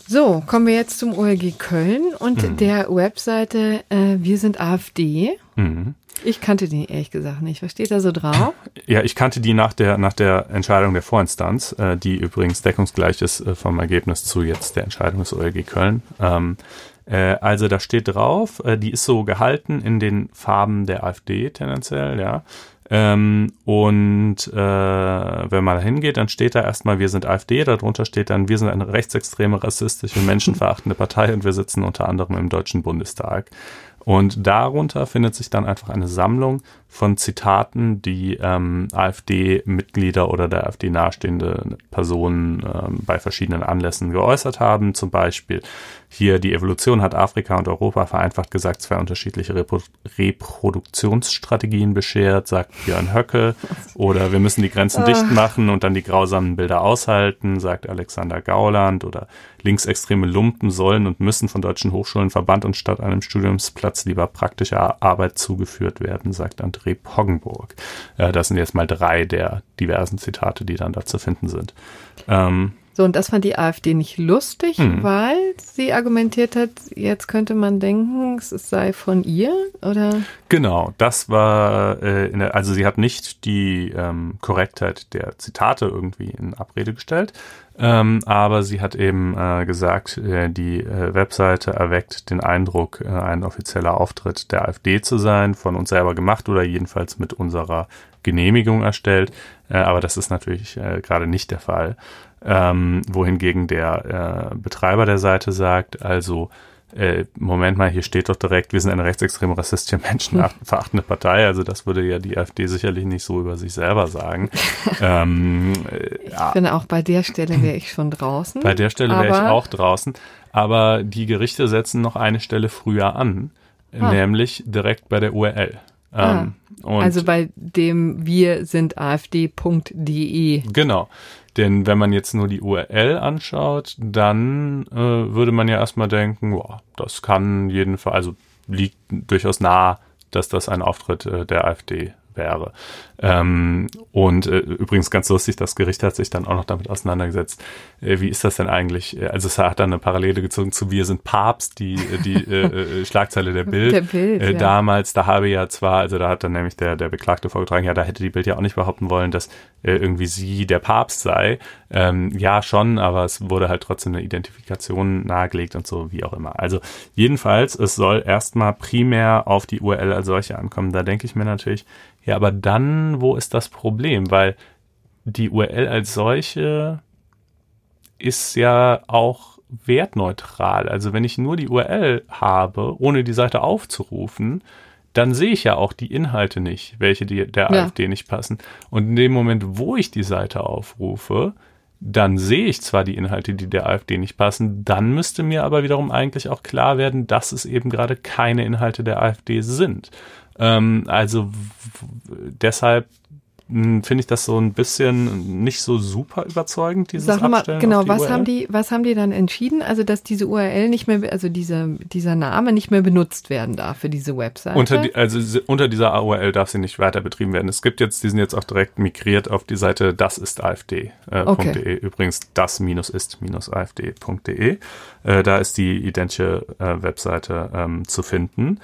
So, kommen wir jetzt zum OLG Köln und Mhm. der Webseite äh, Wir sind AfD. Mhm. Ich kannte die ehrlich gesagt nicht. Was steht da so drauf? Ja, ich kannte die nach der, nach der Entscheidung der Vorinstanz, äh, die übrigens deckungsgleich ist äh, vom Ergebnis zu jetzt der Entscheidung des OLG Köln. Ähm, äh, also da steht drauf, äh, die ist so gehalten in den Farben der AfD tendenziell, ja. Ähm, und äh, wenn man da hingeht, dann steht da erstmal, wir sind AfD, darunter steht dann, wir sind eine rechtsextreme, rassistische, menschenverachtende Partei und wir sitzen unter anderem im Deutschen Bundestag. Und darunter findet sich dann einfach eine Sammlung von Zitaten, die ähm, AfD-Mitglieder oder der AfD nahestehende Personen ähm, bei verschiedenen Anlässen geäußert haben. Zum Beispiel hier die Evolution hat Afrika und Europa vereinfacht gesagt zwei unterschiedliche Repro Reproduktionsstrategien beschert, sagt Björn Höcke. Oder wir müssen die Grenzen dicht ah. machen und dann die grausamen Bilder aushalten, sagt Alexander Gauland. Oder linksextreme Lumpen sollen und müssen von deutschen Hochschulen verbannt und statt einem Studiumsplatz lieber praktischer Arbeit zugeführt werden, sagt André Poggenburg. Äh, das sind jetzt mal drei der diversen Zitate, die dann da zu finden sind. Ähm, so, und das fand die AfD nicht lustig, hm. weil sie argumentiert hat, jetzt könnte man denken, es sei von ihr, oder? Genau, das war, äh, der, also sie hat nicht die ähm, Korrektheit der Zitate irgendwie in Abrede gestellt, ähm, aber sie hat eben äh, gesagt, äh, die äh, Webseite erweckt den Eindruck, äh, ein offizieller Auftritt der AfD zu sein, von uns selber gemacht oder jedenfalls mit unserer Genehmigung erstellt. Äh, aber das ist natürlich äh, gerade nicht der Fall ähm, wohingegen der Betreiber der Seite sagt, also äh, Moment mal, hier steht doch direkt, wir sind eine rechtsextreme, rassistische, menschenverachtende Partei. Also das würde ja die AfD sicherlich nicht so über sich selber sagen. ähm, ich ja. finde auch bei der Stelle wäre ich schon draußen. Bei der Stelle wäre ich auch draußen. Aber die Gerichte setzen noch eine Stelle früher an, ah. nämlich direkt bei der URL. Ah. Ähm, also bei dem wir sind afd.de. Genau. Denn wenn man jetzt nur die URL anschaut, dann äh, würde man ja erstmal denken, boah, das kann jedenfalls, also liegt durchaus nah, dass das ein Auftritt äh, der AfD wäre. Ähm, und äh, übrigens ganz lustig, das Gericht hat sich dann auch noch damit auseinandergesetzt. Äh, wie ist das denn eigentlich? Also es hat dann eine Parallele gezogen zu Wir sind Papst, die, äh, die äh, äh, Schlagzeile der Bild. Der Bild äh, ja. Damals, da habe ja zwar, also da hat dann nämlich der, der Beklagte vorgetragen, ja, da hätte die Bild ja auch nicht behaupten wollen, dass äh, irgendwie sie der Papst sei. Ähm, ja, schon, aber es wurde halt trotzdem eine Identifikation nahegelegt und so, wie auch immer. Also jedenfalls, es soll erstmal primär auf die URL als solche ankommen. Da denke ich mir natürlich, ja, aber dann, wo ist das Problem? Weil die URL als solche ist ja auch wertneutral. Also wenn ich nur die URL habe, ohne die Seite aufzurufen, dann sehe ich ja auch die Inhalte nicht, welche die, der ja. AfD nicht passen. Und in dem Moment, wo ich die Seite aufrufe, dann sehe ich zwar die Inhalte, die der AfD nicht passen, dann müsste mir aber wiederum eigentlich auch klar werden, dass es eben gerade keine Inhalte der AfD sind. Ähm, also deshalb finde ich das so ein bisschen nicht so super überzeugend, dieses Sag mal, genau, was URL. haben die, was haben die dann entschieden? Also, dass diese URL nicht mehr, also dieser, dieser Name nicht mehr benutzt werden darf für diese Website? Unter die, also unter dieser URL darf sie nicht weiter betrieben werden. Es gibt jetzt, die sind jetzt auch direkt migriert auf die Seite das ist AfD.de. Äh, okay. Übrigens das minus ist minus AfD.de. Äh, da ist die identische äh, Webseite ähm, zu finden.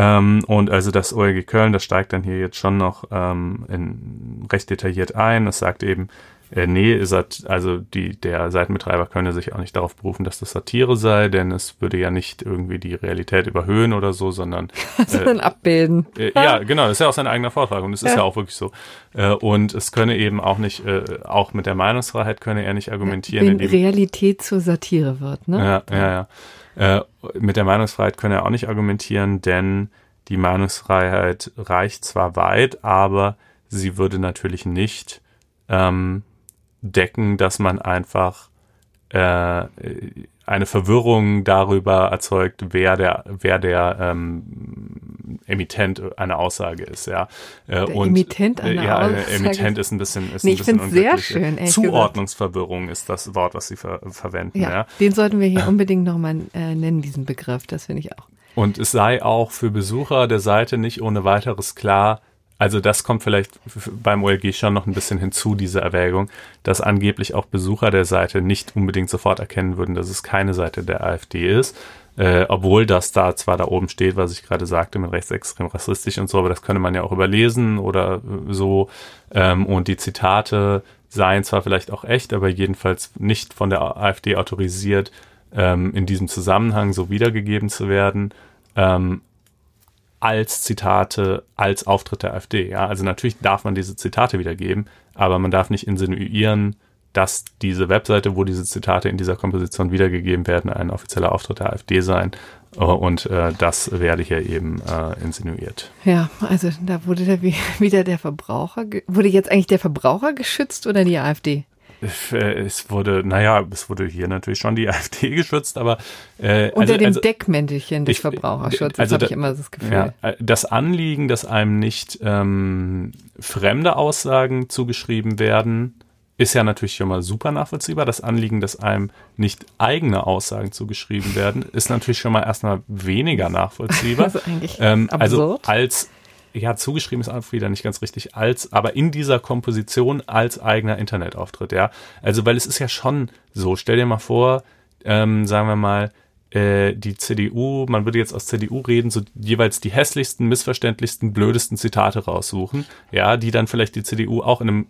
Ähm, und also das OLG Köln, das steigt dann hier jetzt schon noch ähm, in, recht detailliert ein. Es sagt eben, äh, nee, ist also die, der Seitenbetreiber könne sich auch nicht darauf berufen, dass das Satire sei, denn es würde ja nicht irgendwie die Realität überhöhen oder so, sondern äh, abbilden. Äh, ja, genau, das ist ja auch sein eigener Vortrag und es ist ja. ja auch wirklich so. Äh, und es könne eben auch nicht, äh, auch mit der Meinungsfreiheit könne er nicht argumentieren. Wenn Realität zur Satire wird, ne? Ja, ja, ja. Äh, mit der Meinungsfreiheit können er auch nicht argumentieren, denn die Meinungsfreiheit reicht zwar weit, aber sie würde natürlich nicht ähm, decken, dass man einfach äh, eine Verwirrung darüber erzeugt, wer der, wer der ähm, Emittent einer Aussage ist, ja. Äh, der und, Emittent einer äh, ja, Aussage. Emittent ist ein bisschen, ist nee, ein bisschen ich sehr schön. Zuordnungsverwirrung ist das Wort, was sie ver verwenden, ja, ja. Den sollten wir hier unbedingt nochmal äh, nennen, diesen Begriff. Das finde ich auch. Und es sei auch für Besucher der Seite nicht ohne weiteres klar, also das kommt vielleicht beim OLG schon noch ein bisschen hinzu, diese Erwägung, dass angeblich auch Besucher der Seite nicht unbedingt sofort erkennen würden, dass es keine Seite der AfD ist. Äh, obwohl das da zwar da oben steht, was ich gerade sagte, mit rechtsextrem rassistisch und so, aber das könnte man ja auch überlesen oder so. Ähm, und die Zitate seien zwar vielleicht auch echt, aber jedenfalls nicht von der AfD autorisiert, ähm, in diesem Zusammenhang so wiedergegeben zu werden. Ähm, als Zitate, als Auftritt der AfD. Ja, also natürlich darf man diese Zitate wiedergeben, aber man darf nicht insinuieren, dass diese Webseite, wo diese Zitate in dieser Komposition wiedergegeben werden, ein offizieller Auftritt der AfD sein. Äh, und äh, das werde hier eben äh, insinuiert. Ja, also da wurde der, wieder der Verbraucher, wurde jetzt eigentlich der Verbraucher geschützt oder die AfD? Es wurde, naja, es wurde hier natürlich schon die AfD geschützt, aber äh, unter also, dem also, Deckmäntelchen des ich, Verbraucherschutzes also habe ich immer das Gefühl. Ja, äh, das Anliegen, dass einem nicht ähm, fremde Aussagen zugeschrieben werden, ist ja natürlich schon mal super nachvollziehbar. Das Anliegen, dass einem nicht eigene Aussagen zugeschrieben werden, ist natürlich schon mal erstmal weniger nachvollziehbar. also eigentlich ähm, also als ja, zugeschrieben ist auch wieder nicht ganz richtig, als, aber in dieser Komposition als eigener Internetauftritt, ja. Also, weil es ist ja schon so, stell dir mal vor, ähm, sagen wir mal, äh, die CDU, man würde jetzt aus CDU reden, so jeweils die hässlichsten, missverständlichsten, blödesten Zitate raussuchen, ja, die dann vielleicht die CDU auch in einem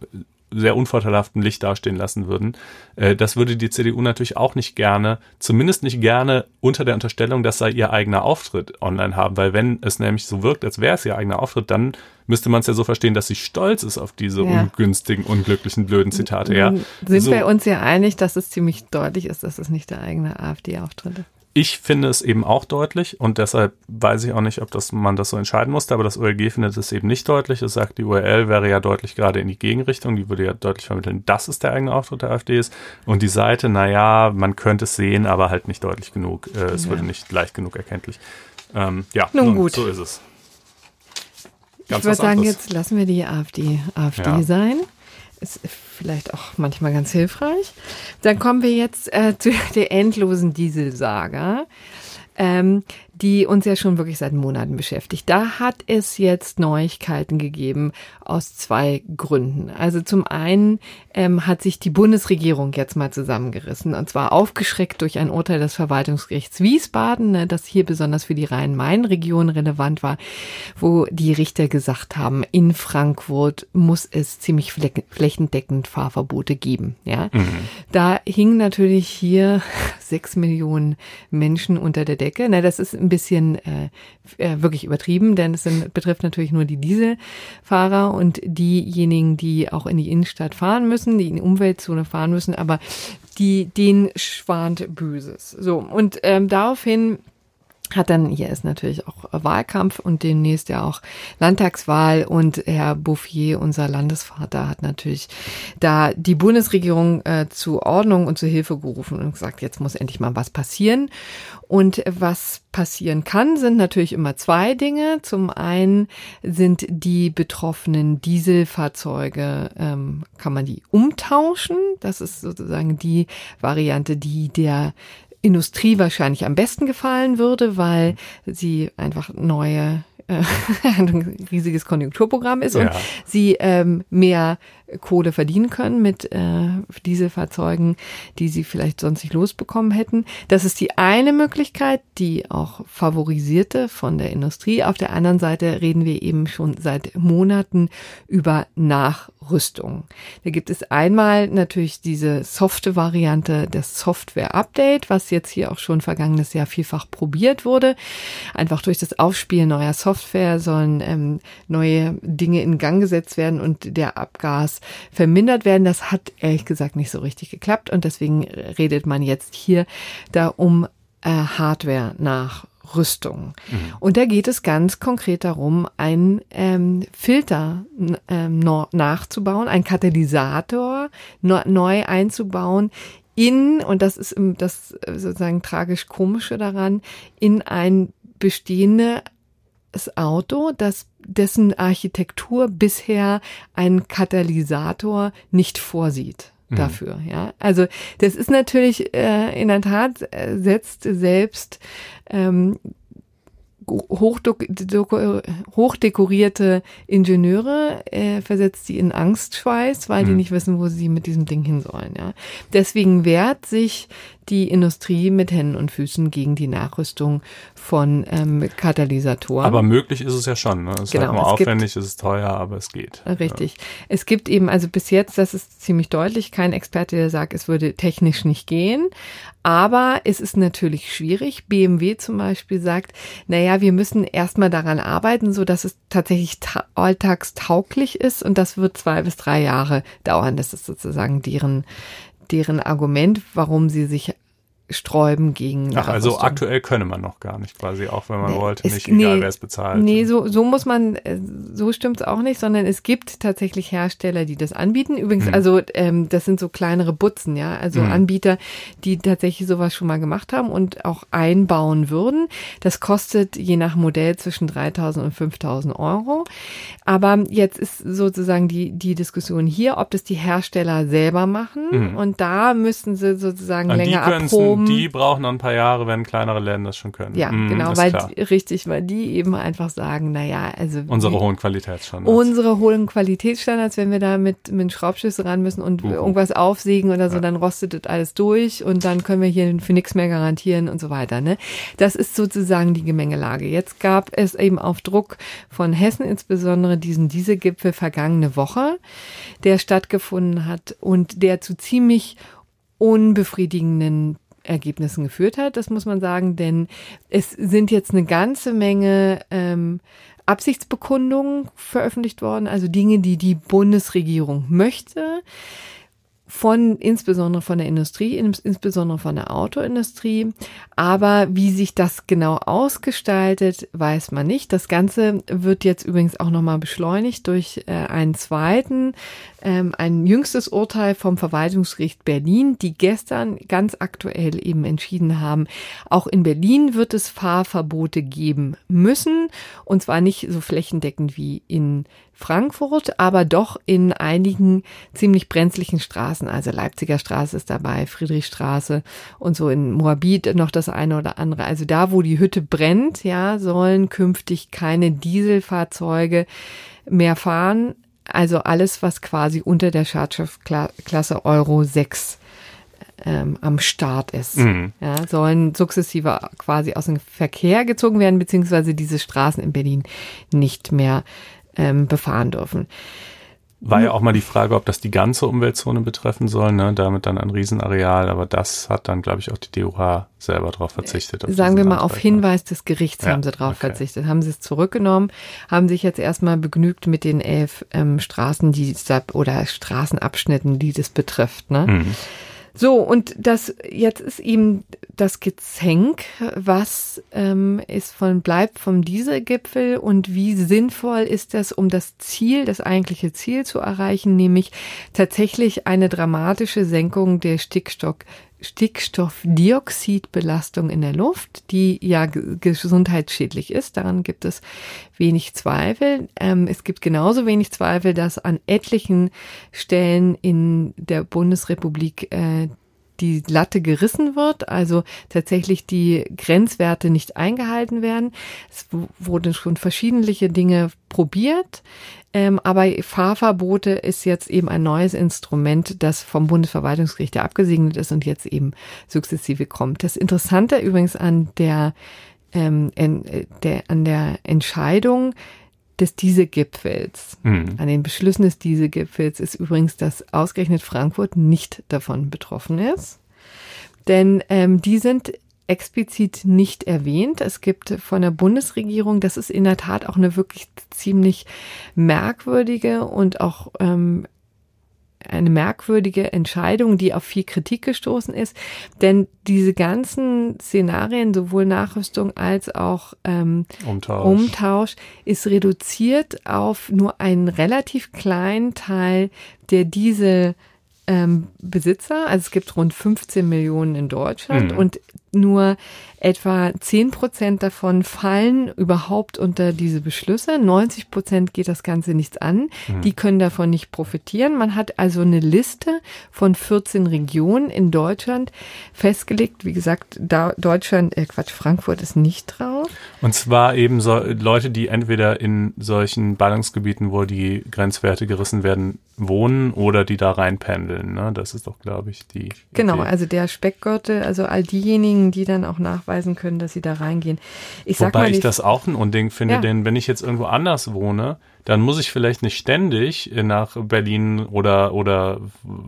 sehr unvorteilhaften Licht dastehen lassen würden. Äh, das würde die CDU natürlich auch nicht gerne, zumindest nicht gerne unter der Unterstellung, das sei ihr eigener Auftritt online haben, weil wenn es nämlich so wirkt, als wäre es ihr eigener Auftritt, dann müsste man es ja so verstehen, dass sie stolz ist auf diese ja. ungünstigen, unglücklichen, blöden Zitate. Ja, sind so. wir uns ja einig, dass es ziemlich deutlich ist, dass es nicht der eigene AfD-Auftritt ist. Ich finde es eben auch deutlich und deshalb weiß ich auch nicht, ob das, man das so entscheiden musste, aber das OLG findet es eben nicht deutlich. Es sagt, die URL wäre ja deutlich gerade in die Gegenrichtung, die würde ja deutlich vermitteln, dass es der eigene Auftritt der AfD ist. Und die Seite, naja, man könnte es sehen, aber halt nicht deutlich genug. Äh, es ja. würde nicht leicht genug erkenntlich. Ähm, ja, nun, nun gut. So ist es. Ganz ich würde sagen, jetzt lassen wir die AfD AfD ja. sein ist vielleicht auch manchmal ganz hilfreich. Dann kommen wir jetzt äh, zu der endlosen Dieselsaga. Ähm, die uns ja schon wirklich seit Monaten beschäftigt. Da hat es jetzt Neuigkeiten gegeben aus zwei Gründen. Also zum einen ähm, hat sich die Bundesregierung jetzt mal zusammengerissen und zwar aufgeschreckt durch ein Urteil des Verwaltungsgerichts Wiesbaden, ne, das hier besonders für die Rhein-Main-Region relevant war, wo die Richter gesagt haben, in Frankfurt muss es ziemlich flächendeckend Fahrverbote geben. Ja, mhm. da hingen natürlich hier sechs Millionen Menschen unter der Decke. Na, das ist ein bisschen äh, äh, wirklich übertrieben, denn es sind, betrifft natürlich nur die Dieselfahrer und diejenigen, die auch in die Innenstadt fahren müssen, die in die Umweltzone fahren müssen, aber die, denen schwant Böses. So, und ähm, daraufhin hat dann, hier ist natürlich auch Wahlkampf und demnächst ja auch Landtagswahl und Herr Bouffier, unser Landesvater, hat natürlich da die Bundesregierung äh, zu Ordnung und zu Hilfe gerufen und gesagt, jetzt muss endlich mal was passieren. Und was passieren kann, sind natürlich immer zwei Dinge. Zum einen sind die betroffenen Dieselfahrzeuge, ähm, kann man die umtauschen. Das ist sozusagen die Variante, die der Industrie wahrscheinlich am besten gefallen würde, weil sie einfach neue äh, ein riesiges Konjunkturprogramm ist ja. und sie ähm, mehr Kohle verdienen können mit äh, Dieselfahrzeugen, die sie vielleicht sonst nicht losbekommen hätten. Das ist die eine Möglichkeit, die auch favorisierte von der Industrie. Auf der anderen Seite reden wir eben schon seit Monaten über Nachrüstung. Da gibt es einmal natürlich diese softe Variante des Software-Update, was jetzt hier auch schon vergangenes Jahr vielfach probiert wurde. Einfach durch das Aufspielen neuer Software sollen ähm, neue Dinge in Gang gesetzt werden und der Abgas vermindert werden. Das hat ehrlich gesagt nicht so richtig geklappt und deswegen redet man jetzt hier da um äh, Hardware nach Rüstung. Mhm. Und da geht es ganz konkret darum, einen ähm, Filter ähm, nachzubauen, einen Katalysator neu einzubauen in, und das ist das äh, sozusagen tragisch komische daran, in ein bestehendes Auto, das dessen Architektur bisher einen Katalysator nicht vorsieht mhm. dafür. Mhm. Ja, also das ist natürlich äh, in der Tat äh, setzt selbst ähm, hochdekorierte Ingenieure äh, versetzt sie in Angstschweiß, weil mhm. die nicht wissen, wo sie mit diesem Ding hin sollen. Ja. Deswegen wehrt sich die Industrie mit Händen und Füßen gegen die Nachrüstung von ähm, Katalysatoren. Aber möglich ist es ja schon. Ne? Es ist genau, halt nur aufwendig, gibt, es ist teuer, aber es geht. Richtig. Ja. Es gibt eben, also bis jetzt, das ist ziemlich deutlich, kein Experte, der sagt, es würde technisch nicht gehen. Aber es ist natürlich schwierig. BMW zum Beispiel sagt, naja, wir müssen erstmal daran arbeiten, so dass es tatsächlich alltagstauglich ist und das wird zwei bis drei Jahre dauern. Das ist sozusagen deren, deren Argument, warum sie sich sträuben gegen. Ach, also aktuell könne man noch gar nicht quasi, auch wenn man wollte, es, nicht egal, nee, wer es bezahlt. Nee, so, so muss man, äh, so stimmt's auch nicht, sondern es gibt tatsächlich Hersteller, die das anbieten. Übrigens, hm. also ähm, das sind so kleinere Butzen, ja, also hm. Anbieter, die tatsächlich sowas schon mal gemacht haben und auch einbauen würden. Das kostet je nach Modell zwischen 3.000 und 5.000 Euro. Aber jetzt ist sozusagen die, die Diskussion hier, ob das die Hersteller selber machen. Hm. Und da müssten sie sozusagen und länger abproben um. Die brauchen noch ein paar Jahre, wenn kleinere Länder das schon können. Ja, mm, genau, weil die, richtig, weil die eben einfach sagen, naja, also unsere hohen Qualitätsstandards. Unsere hohen Qualitätsstandards, wenn wir da mit mit Schraubschlüssel ran müssen und uh irgendwas aufsägen oder so, ja. dann rostet das alles durch und dann können wir hier für nichts mehr garantieren und so weiter. Ne? Das ist sozusagen die Gemengelage. Jetzt gab es eben auf Druck von Hessen insbesondere diesen Dieselgipfel vergangene Woche, der stattgefunden hat und der zu ziemlich unbefriedigenden Ergebnissen geführt hat, das muss man sagen, denn es sind jetzt eine ganze Menge ähm, Absichtsbekundungen veröffentlicht worden, also Dinge, die die Bundesregierung möchte von insbesondere von der Industrie, insbesondere von der Autoindustrie. Aber wie sich das genau ausgestaltet, weiß man nicht. Das Ganze wird jetzt übrigens auch nochmal beschleunigt durch äh, einen zweiten, ähm, ein jüngstes Urteil vom Verwaltungsgericht Berlin, die gestern ganz aktuell eben entschieden haben, auch in Berlin wird es Fahrverbote geben müssen. Und zwar nicht so flächendeckend wie in Frankfurt, aber doch in einigen ziemlich brenzlichen Straßen. Also Leipziger Straße ist dabei, Friedrichstraße und so in Moabit noch das eine oder andere. Also da, wo die Hütte brennt, ja, sollen künftig keine Dieselfahrzeuge mehr fahren. Also alles, was quasi unter der Schadstoffklasse Euro 6 ähm, am Start ist. Mhm. Ja, sollen sukzessive quasi aus dem Verkehr gezogen werden, beziehungsweise diese Straßen in Berlin nicht mehr ähm, befahren dürfen. War ja auch mal die Frage, ob das die ganze Umweltzone betreffen soll, ne? damit dann ein Riesenareal, aber das hat dann, glaube ich, auch die DUH selber darauf verzichtet. Sagen wir mal, Antrag, auf ne? Hinweis des Gerichts ja, haben sie darauf okay. verzichtet, haben sie es zurückgenommen, haben sich jetzt erstmal begnügt mit den elf ähm, Straßen, die oder Straßenabschnitten, die das betrifft. Ne? Mhm. So, und das jetzt ist eben das Gezänk, was ähm, ist von bleibt vom Dieselgipfel und wie sinnvoll ist das, um das Ziel, das eigentliche Ziel zu erreichen, nämlich tatsächlich eine dramatische Senkung der Stickstoff Stickstoffdioxidbelastung in der Luft, die ja gesundheitsschädlich ist. Daran gibt es wenig Zweifel. Ähm, es gibt genauso wenig Zweifel, dass an etlichen Stellen in der Bundesrepublik äh, die Latte gerissen wird, also tatsächlich die Grenzwerte nicht eingehalten werden. Es wurden schon verschiedene Dinge probiert. Ähm, aber Fahrverbote ist jetzt eben ein neues Instrument, das vom Bundesverwaltungsgericht abgesegnet ist und jetzt eben sukzessive kommt. Das Interessante übrigens an der, ähm, in, der, an der Entscheidung des Dieselgipfels, mhm. an den Beschlüssen des Dieselgipfels ist übrigens, dass ausgerechnet Frankfurt nicht davon betroffen ist. Denn ähm, die sind explizit nicht erwähnt. Es gibt von der Bundesregierung, das ist in der Tat auch eine wirklich ziemlich merkwürdige und auch ähm, eine merkwürdige Entscheidung, die auf viel Kritik gestoßen ist. Denn diese ganzen Szenarien, sowohl Nachrüstung als auch ähm, Umtausch. Umtausch, ist reduziert auf nur einen relativ kleinen Teil der Diesel ähm, Besitzer. Also es gibt rund 15 Millionen in Deutschland mhm. und nur etwa 10 Prozent davon fallen überhaupt unter diese Beschlüsse. 90 Prozent geht das Ganze nichts an. Mhm. Die können davon nicht profitieren. Man hat also eine Liste von 14 Regionen in Deutschland festgelegt. Wie gesagt, da Deutschland, äh Quatsch, Frankfurt ist nicht drauf. Und zwar eben so Leute, die entweder in solchen Ballungsgebieten, wo die Grenzwerte gerissen werden, wohnen oder die da reinpendeln. Ne? Das ist doch, glaube ich, die. Genau, Idee. also der Speckgürtel, also all diejenigen, die dann auch nachweisen können, dass sie da reingehen. Ich Wobei sag mal, ich das auch ein Unding finde, ja. denn wenn ich jetzt irgendwo anders wohne, dann muss ich vielleicht nicht ständig nach Berlin oder, oder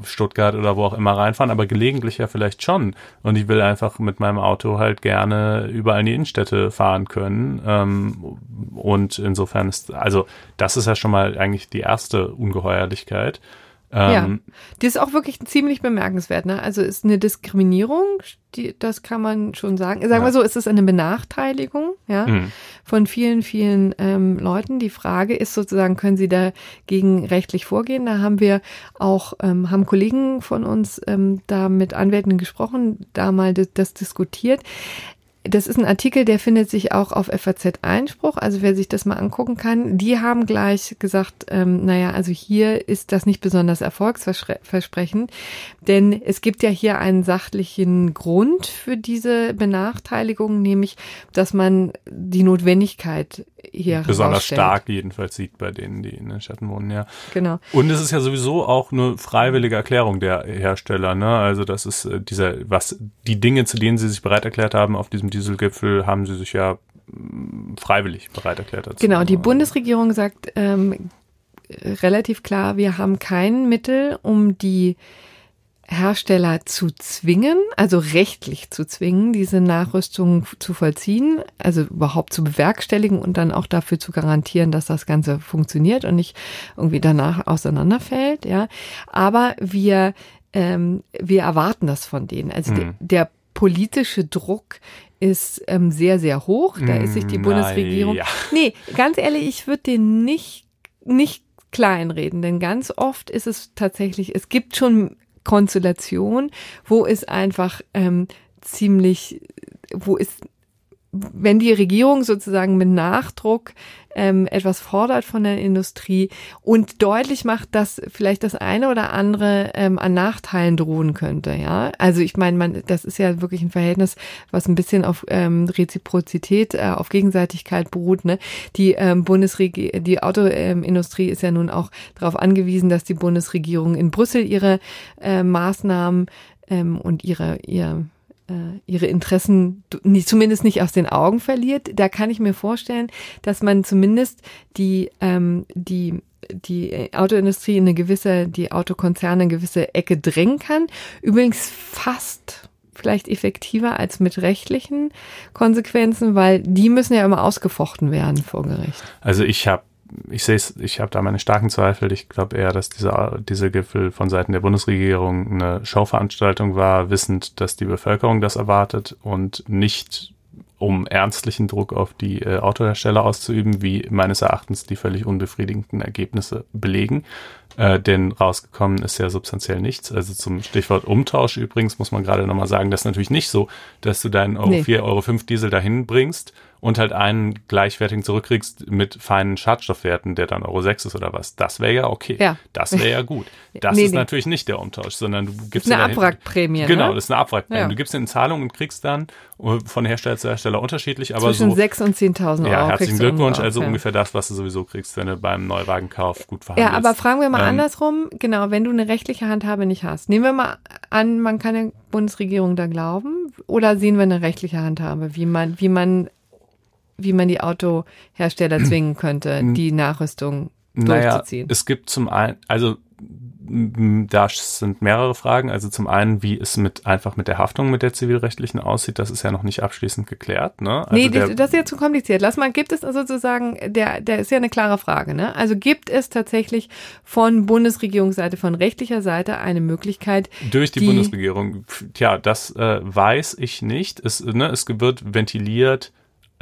Stuttgart oder wo auch immer reinfahren, aber gelegentlich ja vielleicht schon. Und ich will einfach mit meinem Auto halt gerne überall in die Innenstädte fahren können. Ähm, und insofern ist, also das ist ja schon mal eigentlich die erste Ungeheuerlichkeit. Ja, ähm, die ist auch wirklich ziemlich bemerkenswert. Ne? Also ist eine Diskriminierung, die, das kann man schon sagen. Sagen ja. wir so, ist es eine Benachteiligung ja, mhm. von vielen, vielen ähm, Leuten. Die Frage ist sozusagen, können sie dagegen rechtlich vorgehen? Da haben wir auch, ähm, haben Kollegen von uns ähm, da mit Anwälten gesprochen, da mal das, das diskutiert. Das ist ein Artikel, der findet sich auch auf FAZ Einspruch. Also wer sich das mal angucken kann, die haben gleich gesagt, ähm, naja, also hier ist das nicht besonders erfolgsversprechend, denn es gibt ja hier einen sachlichen Grund für diese Benachteiligung, nämlich, dass man die Notwendigkeit hier besonders stark jedenfalls sieht bei denen, die in den Städten wohnen, ja. Genau. Und es ist ja sowieso auch eine freiwillige Erklärung der Hersteller, ne? Also das ist äh, dieser, was die Dinge, zu denen sie sich bereit erklärt haben auf diesem Dieselgipfel, haben sie sich ja mm, freiwillig bereit erklärt dazu. Genau, die Bundesregierung sagt ähm, relativ klar, wir haben kein Mittel, um die Hersteller zu zwingen, also rechtlich zu zwingen, diese Nachrüstung zu vollziehen, also überhaupt zu bewerkstelligen und dann auch dafür zu garantieren, dass das Ganze funktioniert und nicht irgendwie danach auseinanderfällt, ja. Aber wir, ähm, wir erwarten das von denen. Also mhm. der, der politische Druck ist ähm, sehr, sehr hoch. Da ist sich die hm, Bundesregierung. Ja. Nee, ganz ehrlich, ich würde den nicht, nicht kleinreden, denn ganz oft ist es tatsächlich, es gibt schon Konstellation, wo es einfach ähm, ziemlich, wo es wenn die Regierung sozusagen mit Nachdruck ähm, etwas fordert von der Industrie und deutlich macht, dass vielleicht das eine oder andere ähm, an Nachteilen drohen könnte, ja. Also ich meine, man, das ist ja wirklich ein Verhältnis, was ein bisschen auf ähm, Reziprozität, äh, auf Gegenseitigkeit beruht. Ne? Die ähm, Bundesregierung, die Autoindustrie ist ja nun auch darauf angewiesen, dass die Bundesregierung in Brüssel ihre äh, Maßnahmen ähm, und ihre ihr ihre Interessen zumindest nicht aus den Augen verliert. Da kann ich mir vorstellen, dass man zumindest die, ähm, die die Autoindustrie in eine gewisse, die Autokonzerne in eine gewisse Ecke drängen kann. Übrigens fast vielleicht effektiver als mit rechtlichen Konsequenzen, weil die müssen ja immer ausgefochten werden vor Gericht. Also ich habe ich sehe es, ich habe da meine starken Zweifel. Ich glaube eher, dass dieser, dieser Gipfel von Seiten der Bundesregierung eine Showveranstaltung war, wissend, dass die Bevölkerung das erwartet und nicht um ernstlichen Druck auf die äh, Autohersteller auszuüben, wie meines Erachtens die völlig unbefriedigenden Ergebnisse belegen. Äh, denn rausgekommen ist ja substanziell nichts. Also zum Stichwort Umtausch übrigens muss man gerade nochmal sagen, das ist natürlich nicht so, dass du deinen Euro nee. 4, Euro 5 Diesel dahin bringst und halt einen gleichwertigen zurückkriegst mit feinen Schadstoffwerten, der dann Euro 6 ist oder was. Das wäre ja okay. Ja. Das wäre ja gut. Das nee, ist nee. natürlich nicht der Umtausch, sondern du gibst eine Abwrackprämie. Genau, ne? das ist eine Abwrackprämie. Ja. Du gibst eine Zahlung und kriegst dann äh, von Hersteller zu Hersteller unterschiedlich, aber Zwischen so. 6 und 10.000 Euro. Ja, herzlichen Glückwunsch. Also ja. ungefähr das, was du sowieso kriegst, wenn du beim Neuwagenkauf gut verhandelst. Ja, aber fragen wir mal ähm, andersrum. Genau, wenn du eine rechtliche Handhabe nicht hast. Nehmen wir mal an, man kann der Bundesregierung da glauben oder sehen wir eine rechtliche Handhabe, wie man, wie man wie man die Autohersteller zwingen könnte, die Nachrüstung durchzuziehen? Naja, es gibt zum einen, also da sind mehrere Fragen. Also zum einen, wie es mit einfach mit der Haftung mit der zivilrechtlichen aussieht, das ist ja noch nicht abschließend geklärt. Ne? Also nee, der, das ist ja zu kompliziert. Lass mal, gibt es sozusagen, der, der ist ja eine klare Frage. Ne? Also gibt es tatsächlich von Bundesregierungsseite, von rechtlicher Seite eine Möglichkeit? Durch die, die Bundesregierung. Tja, das äh, weiß ich nicht. Es, ne, es wird ventiliert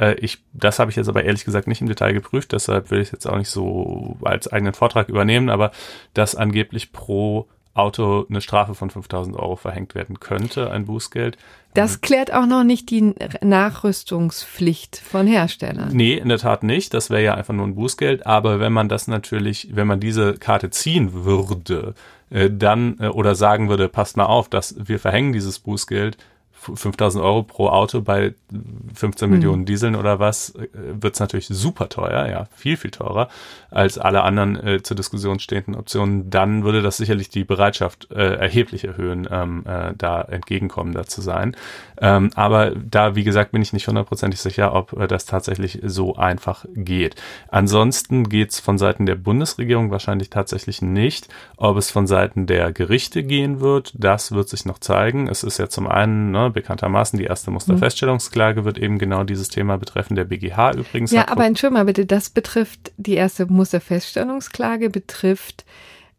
äh, ich, das habe ich jetzt aber ehrlich gesagt nicht im Detail geprüft, deshalb will ich es jetzt auch nicht so als eigenen Vortrag übernehmen, aber dass angeblich pro Auto eine Strafe von 5000 Euro verhängt werden könnte, ein Bußgeld. Das klärt auch noch nicht die Nachrüstungspflicht von Herstellern. Nee, in der Tat nicht. Das wäre ja einfach nur ein Bußgeld. Aber wenn man das natürlich, wenn man diese Karte ziehen würde, äh, dann äh, oder sagen würde, passt mal auf, dass wir verhängen dieses Bußgeld, 5000 Euro pro Auto bei 15 mhm. Millionen Dieseln oder was, äh, wird es natürlich super teuer, ja, viel, viel teurer als alle anderen äh, zur Diskussion stehenden Optionen. Dann würde das sicherlich die Bereitschaft äh, erheblich erhöhen, ähm, äh, da entgegenkommender zu sein. Ähm, aber da, wie gesagt, bin ich nicht hundertprozentig sicher, ob äh, das tatsächlich so einfach geht. Ansonsten geht es von Seiten der Bundesregierung wahrscheinlich tatsächlich nicht. Ob es von Seiten der Gerichte gehen wird, das wird sich noch zeigen. Es ist ja zum einen, ne, bekanntermaßen die erste Musterfeststellungsklage wird eben genau dieses Thema betreffen. Der BGH übrigens. Ja, aber entschuldige mal bitte, das betrifft, die erste Musterfeststellungsklage betrifft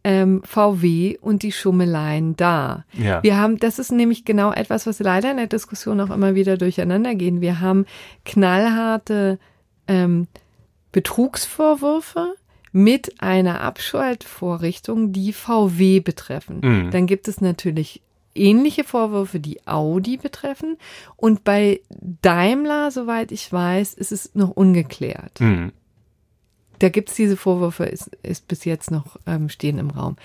ähm, VW und die Schummeleien da. Ja. Wir haben, das ist nämlich genau etwas, was leider in der Diskussion auch immer wieder durcheinander gehen. Wir haben knallharte ähm, Betrugsvorwürfe mit einer Abschaltvorrichtung, die VW betreffen. Mhm. Dann gibt es natürlich ähnliche Vorwürfe, die Audi betreffen. Und bei Daimler, soweit ich weiß, ist es noch ungeklärt. Mhm. Da gibt's diese Vorwürfe, ist, ist bis jetzt noch ähm, stehen im Raum.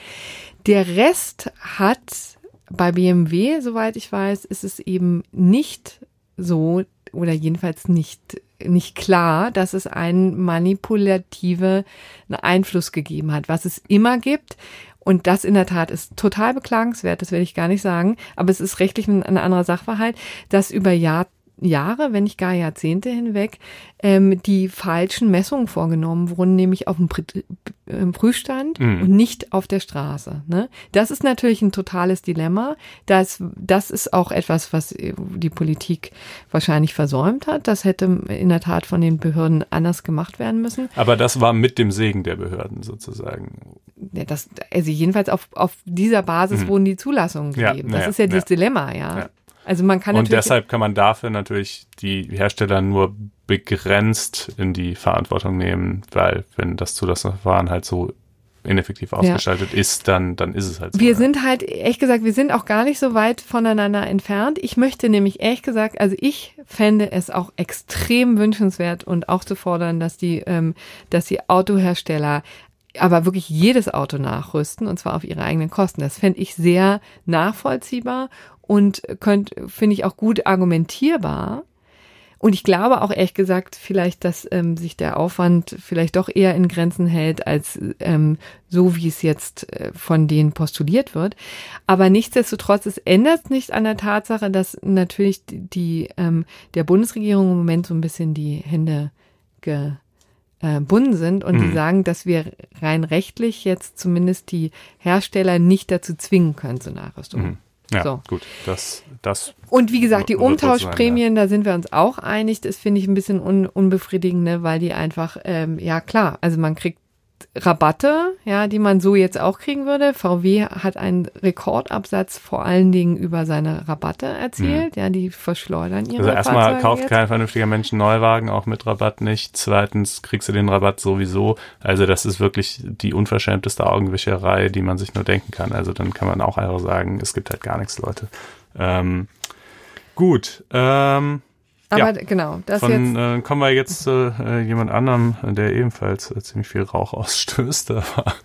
Der Rest hat bei BMW, soweit ich weiß, ist es eben nicht so oder jedenfalls nicht nicht klar, dass es einen manipulative Einfluss gegeben hat, was es immer gibt. Und das in der Tat ist total beklagenswert, das will ich gar nicht sagen, aber es ist rechtlich ein, ein anderer Sachverhalt, dass über Jahr, Jahre, wenn nicht gar Jahrzehnte hinweg, ähm, die falschen Messungen vorgenommen wurden, nämlich auf dem Prüfstand Mhm. und nicht auf der Straße. Ne? Das ist natürlich ein totales Dilemma. Das, das ist auch etwas, was die Politik wahrscheinlich versäumt hat. Das hätte in der Tat von den Behörden anders gemacht werden müssen. Aber das war mit dem Segen der Behörden sozusagen. Ja, das, also jedenfalls auf, auf dieser Basis wurden die Zulassungen Mhm. Ja, gegeben. ja, das ist ja, ja. das Dilemma, ja. Ja. Also man kann Und deshalb kann man dafür natürlich die Hersteller nur begrenzt in die Verantwortung nehmen, weil wenn das Zulassungsverfahren halt so ineffektiv ausgestaltet ist, dann, dann ist es halt so. Wir ja. sind halt, ehrlich gesagt, wir sind auch gar nicht so weit voneinander entfernt. Ich möchte nämlich ehrlich gesagt, also ich fände es auch extrem wünschenswert und auch zu fordern, dass die, ähm, dass die Autohersteller aber wirklich jedes Auto nachrüsten und zwar auf ihre eigenen Kosten. Das fände ich sehr nachvollziehbar und finde ich auch gut argumentierbar. Und ich glaube auch ehrlich gesagt vielleicht, dass ähm, sich der Aufwand vielleicht doch eher in Grenzen hält, als ähm, so, wie es jetzt äh, von denen postuliert wird. Aber nichtsdestotrotz, es ändert nicht an der Tatsache, dass natürlich die, ähm, der Bundesregierung im Moment so ein bisschen die Hände gebunden sind und die Mhm. sagen, dass wir rein rechtlich jetzt zumindest die Hersteller nicht dazu zwingen können zur Nachrüstung. Mhm. Ja, So. gut. Das, das, Und wie gesagt, die Umtauschprämien, da sind wir uns auch einig. Das finde ich ein bisschen un unbefriedigend, ne, weil die einfach, ähm, ja klar, also man kriegt Rabatte, ja, die man so jetzt auch kriegen würde. VW hat einen Rekordabsatz vor allen Dingen über seine Rabatte erzielt. Ja, die verschleudern ihre also erstmal Fahrzeuge kauft jetzt. kein vernünftiger Mensch einen Neuwagen, auch mit Rabatt nicht. Zweitens kriegst du den Rabatt sowieso. Also das ist wirklich die unverschämteste Augenwischerei, die man sich nur denken kann. Also dann kann man auch einfach sagen, es gibt halt gar nichts, Leute. Ähm, gut, ähm, Aber ja. genau, das Von, jetzt. äh, kommen wir jetzt zu äh, jemand anderem, der ebenfalls äh, ziemlich viel Rauch ausstößt, aber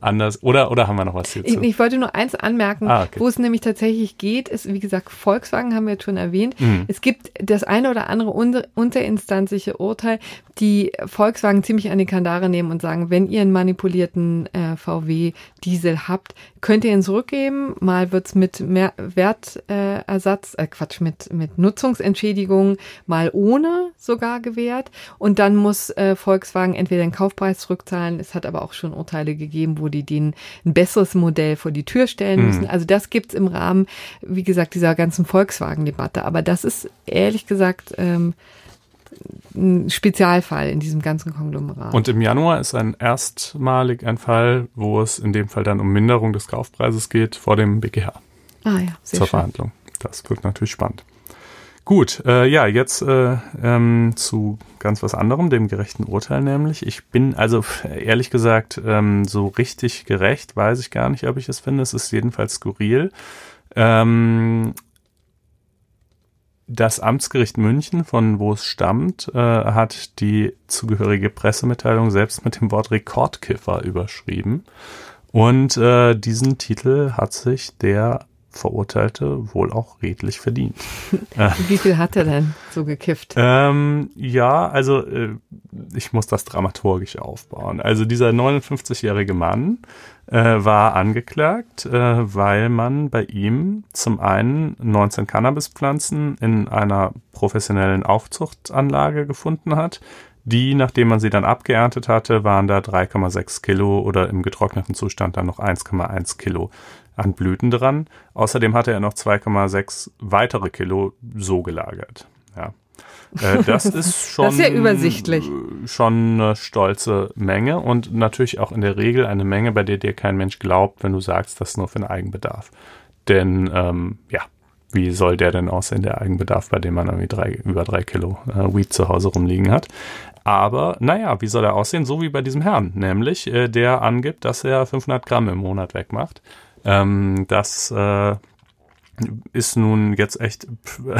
anders. Oder, oder haben wir noch was hierzu? Ich, ich wollte nur eins anmerken, Ah, okay. wo es nämlich tatsächlich geht, ist, wie gesagt, Volkswagen haben wir jetzt schon erwähnt. Mhm. Es gibt das eine oder andere unter, unterinstanzliche Urteil, die Volkswagen ziemlich an die Kandare nehmen und sagen, wenn ihr einen manipulierten äh, VW Diesel habt, könnt ihr ihn zurückgeben. Mal wird's mit mehr Wertersatz, äh, äh, Quatsch, mit, mit Nutzungsentschädigung, mal ohne sogar gewährt. Und dann muss äh, Volkswagen entweder den Kaufpreis zurückzahlen. Es hat aber auch schon Urteile gegeben, wo die denen ein besseres Modell vor die Tür stellen Mhm. müssen. Also das gibt's im Rahmen, wie gesagt, dieser ganzen Volkswagen-Debatte. Aber das ist ehrlich gesagt ähm, ein Spezialfall in diesem ganzen Konglomerat. Und im Januar ist ein erstmalig ein Fall, wo es in dem Fall dann um Minderung des Kaufpreises geht vor dem BGH ah ja, sehr zur schön. Verhandlung. Das wird natürlich spannend. Gut, äh, ja, jetzt äh, ähm, zu ganz was anderem, dem gerechten Urteil nämlich. Ich bin also ehrlich gesagt ähm, so richtig gerecht, weiß ich gar nicht, ob ich es finde. Es ist jedenfalls skurril. Ähm, das Amtsgericht München, von wo es stammt, äh, hat die zugehörige Pressemitteilung selbst mit dem Wort Rekordkiffer überschrieben. Und äh, diesen Titel hat sich der Verurteilte wohl auch redlich verdient. Wie viel hat er denn so gekifft? Ähm, ja, also äh, ich muss das dramaturgisch aufbauen. Also dieser 59-jährige Mann äh, war angeklagt, äh, weil man bei ihm zum einen 19 Cannabispflanzen in einer professionellen Aufzuchtanlage gefunden hat. Die, nachdem man sie dann abgeerntet hatte, waren da 3,6 Kilo oder im getrockneten Zustand dann noch 1,1 Kilo an Blüten dran. Außerdem hatte er noch 2,6 weitere Kilo so gelagert. Ja. Äh, das ist schon, das ist ja übersichtlich. schon eine stolze Menge und natürlich auch in der Regel eine Menge, bei der dir kein Mensch glaubt, wenn du sagst, das ist nur für den Eigenbedarf. Denn ähm, ja, wie soll der denn aussehen, der Eigenbedarf, bei dem man irgendwie drei, über drei Kilo äh, Weed zu Hause rumliegen hat? Aber naja, wie soll er aussehen? So wie bei diesem Herrn, nämlich äh, der angibt, dass er 500 Gramm im Monat wegmacht. Ähm, das äh, ist nun jetzt echt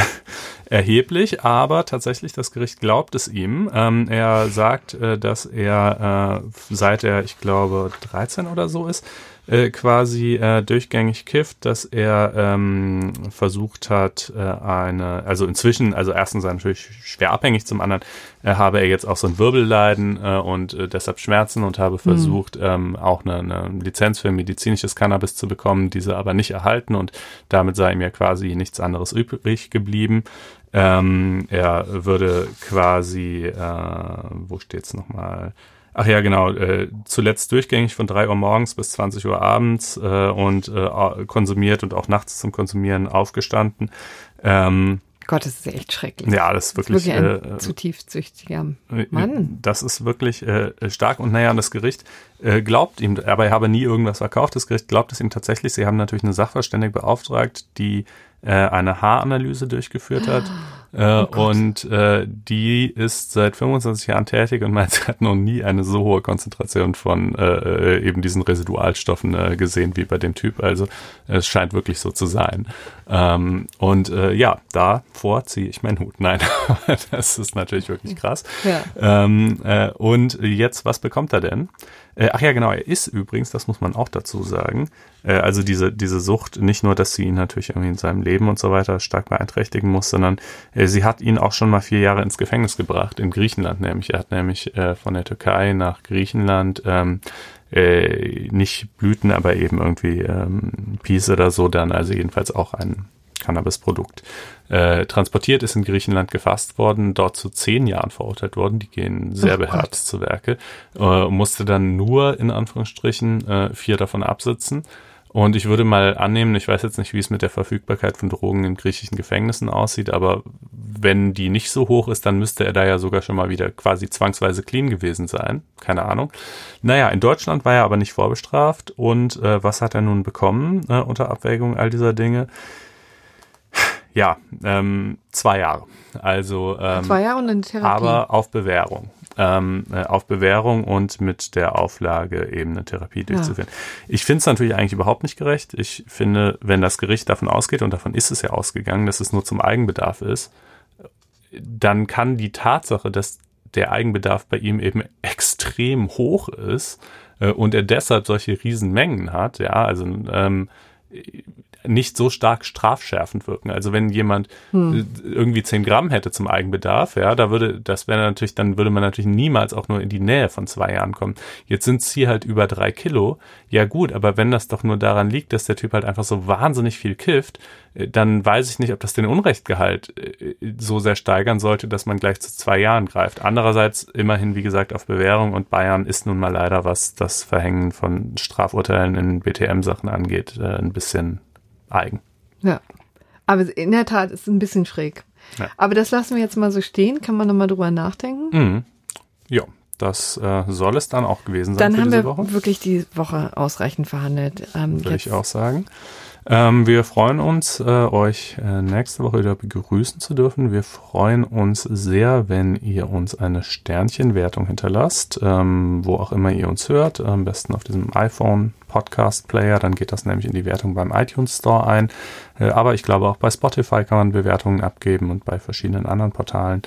erheblich, aber tatsächlich das Gericht glaubt es ihm. Ähm, er sagt, äh, dass er äh, seit er, ich glaube, 13 oder so ist, äh, quasi äh, durchgängig kifft, dass er ähm, versucht hat, äh, eine, also inzwischen, also erstens natürlich schwer abhängig, zum anderen äh, habe er jetzt auch so ein Wirbelleiden äh, und äh, deshalb Schmerzen und habe versucht, mhm. ähm, auch eine, eine Lizenz für medizinisches Cannabis zu bekommen, diese aber nicht erhalten und damit sei ihm ja quasi nichts anderes übrig geblieben. Ähm, er würde quasi, äh, wo steht's nochmal? Ach ja, genau. Äh, zuletzt durchgängig von drei Uhr morgens bis 20 Uhr abends äh, und äh, konsumiert und auch nachts zum Konsumieren aufgestanden. Ähm, Gott, das ist echt schrecklich. Ja, das ist wirklich, das ist wirklich ein äh, zutiefst süchtiger äh, Mann. Das ist wirklich äh, stark und naja, das Gericht äh, glaubt ihm, aber er habe nie irgendwas verkauft. Das Gericht glaubt es ihm tatsächlich. Sie haben natürlich eine Sachverständige beauftragt, die äh, eine Haaranalyse durchgeführt hat. Äh, oh und äh, die ist seit 25 Jahren tätig und meint, sie hat noch nie eine so hohe Konzentration von äh, eben diesen Residualstoffen äh, gesehen wie bei dem Typ. Also es scheint wirklich so zu sein. Ähm, und äh, ja, davor ziehe ich meinen Hut. Nein, das ist natürlich wirklich krass. Ja. Ähm, äh, und jetzt, was bekommt er denn? Äh, ach ja, genau, er ist übrigens, das muss man auch dazu sagen, äh, also diese, diese Sucht, nicht nur, dass sie ihn natürlich irgendwie in seinem Leben und so weiter stark beeinträchtigen muss, sondern äh, sie hat ihn auch schon mal vier Jahre ins Gefängnis gebracht, in Griechenland nämlich. Er hat nämlich äh, von der Türkei nach Griechenland ähm, äh, nicht Blüten, aber eben irgendwie ähm, Peace oder so dann, also jedenfalls auch ein Cannabis-Produkt äh, transportiert, ist in Griechenland gefasst worden, dort zu zehn Jahren verurteilt worden. Die gehen sehr oh beherzt zu Werke. Äh, musste dann nur in Anführungsstrichen äh, vier davon absitzen. Und ich würde mal annehmen, ich weiß jetzt nicht, wie es mit der Verfügbarkeit von Drogen in griechischen Gefängnissen aussieht, aber wenn die nicht so hoch ist, dann müsste er da ja sogar schon mal wieder quasi zwangsweise clean gewesen sein. Keine Ahnung. Naja, in Deutschland war er aber nicht vorbestraft. Und äh, was hat er nun bekommen äh, unter Abwägung all dieser Dinge? Ja, ähm, zwei Jahre. Also ähm, zwei Jahre und eine Therapie. Aber auf Bewährung. Ähm, äh, auf Bewährung und mit der Auflage eben eine Therapie durchzuführen. Ja. Ich finde es natürlich eigentlich überhaupt nicht gerecht. Ich finde, wenn das Gericht davon ausgeht, und davon ist es ja ausgegangen, dass es nur zum Eigenbedarf ist, dann kann die Tatsache, dass der Eigenbedarf bei ihm eben extrem hoch ist äh, und er deshalb solche Riesenmengen hat, ja, also ähm, nicht so stark strafschärfend wirken. Also wenn jemand hm. irgendwie 10 Gramm hätte zum Eigenbedarf, ja, da würde, das wäre natürlich, dann würde man natürlich niemals auch nur in die Nähe von zwei Jahren kommen. Jetzt sind es hier halt über drei Kilo. Ja gut, aber wenn das doch nur daran liegt, dass der Typ halt einfach so wahnsinnig viel kifft, äh, dann weiß ich nicht, ob das den Unrechtgehalt äh, so sehr steigern sollte, dass man gleich zu zwei Jahren greift. Andererseits immerhin, wie gesagt, auf Bewährung und Bayern ist nun mal leider, was das Verhängen von Strafurteilen in BTM-Sachen angeht, äh, ein bisschen eigen. Ja. Aber in der Tat ist es ein bisschen schräg. Ja. Aber das lassen wir jetzt mal so stehen. Kann man nochmal drüber nachdenken? Mhm. Ja, das äh, soll es dann auch gewesen sein. Dann haben wir Woche. wirklich die Woche ausreichend verhandelt. Ähm, Würde ich auch sagen. Ähm, wir freuen uns, äh, euch äh, nächste Woche wieder begrüßen zu dürfen. Wir freuen uns sehr, wenn ihr uns eine Sternchenwertung hinterlasst, ähm, wo auch immer ihr uns hört. Am besten auf diesem iPhone Podcast Player. Dann geht das nämlich in die Wertung beim iTunes Store ein. Äh, aber ich glaube auch bei Spotify kann man Bewertungen abgeben und bei verschiedenen anderen Portalen.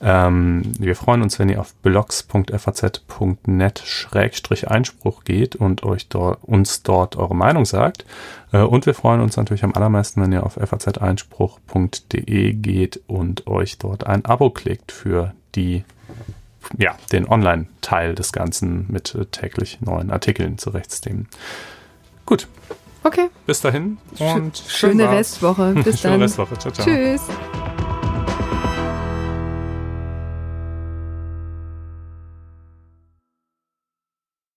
Ähm, wir freuen uns, wenn ihr auf blogs.faz.net-einspruch geht und euch dort, uns dort eure Meinung sagt. Äh, und wir freuen uns natürlich am allermeisten, wenn ihr auf faz-einspruch.de geht und euch dort ein Abo klickt für die ja, den Online-Teil des Ganzen mit äh, täglich neuen Artikeln zu Rechtsthemen. Gut. Okay. Bis dahin und schöne Restwoche. Bis schöne dann. Restwoche. Ciao, ciao. Tschüss.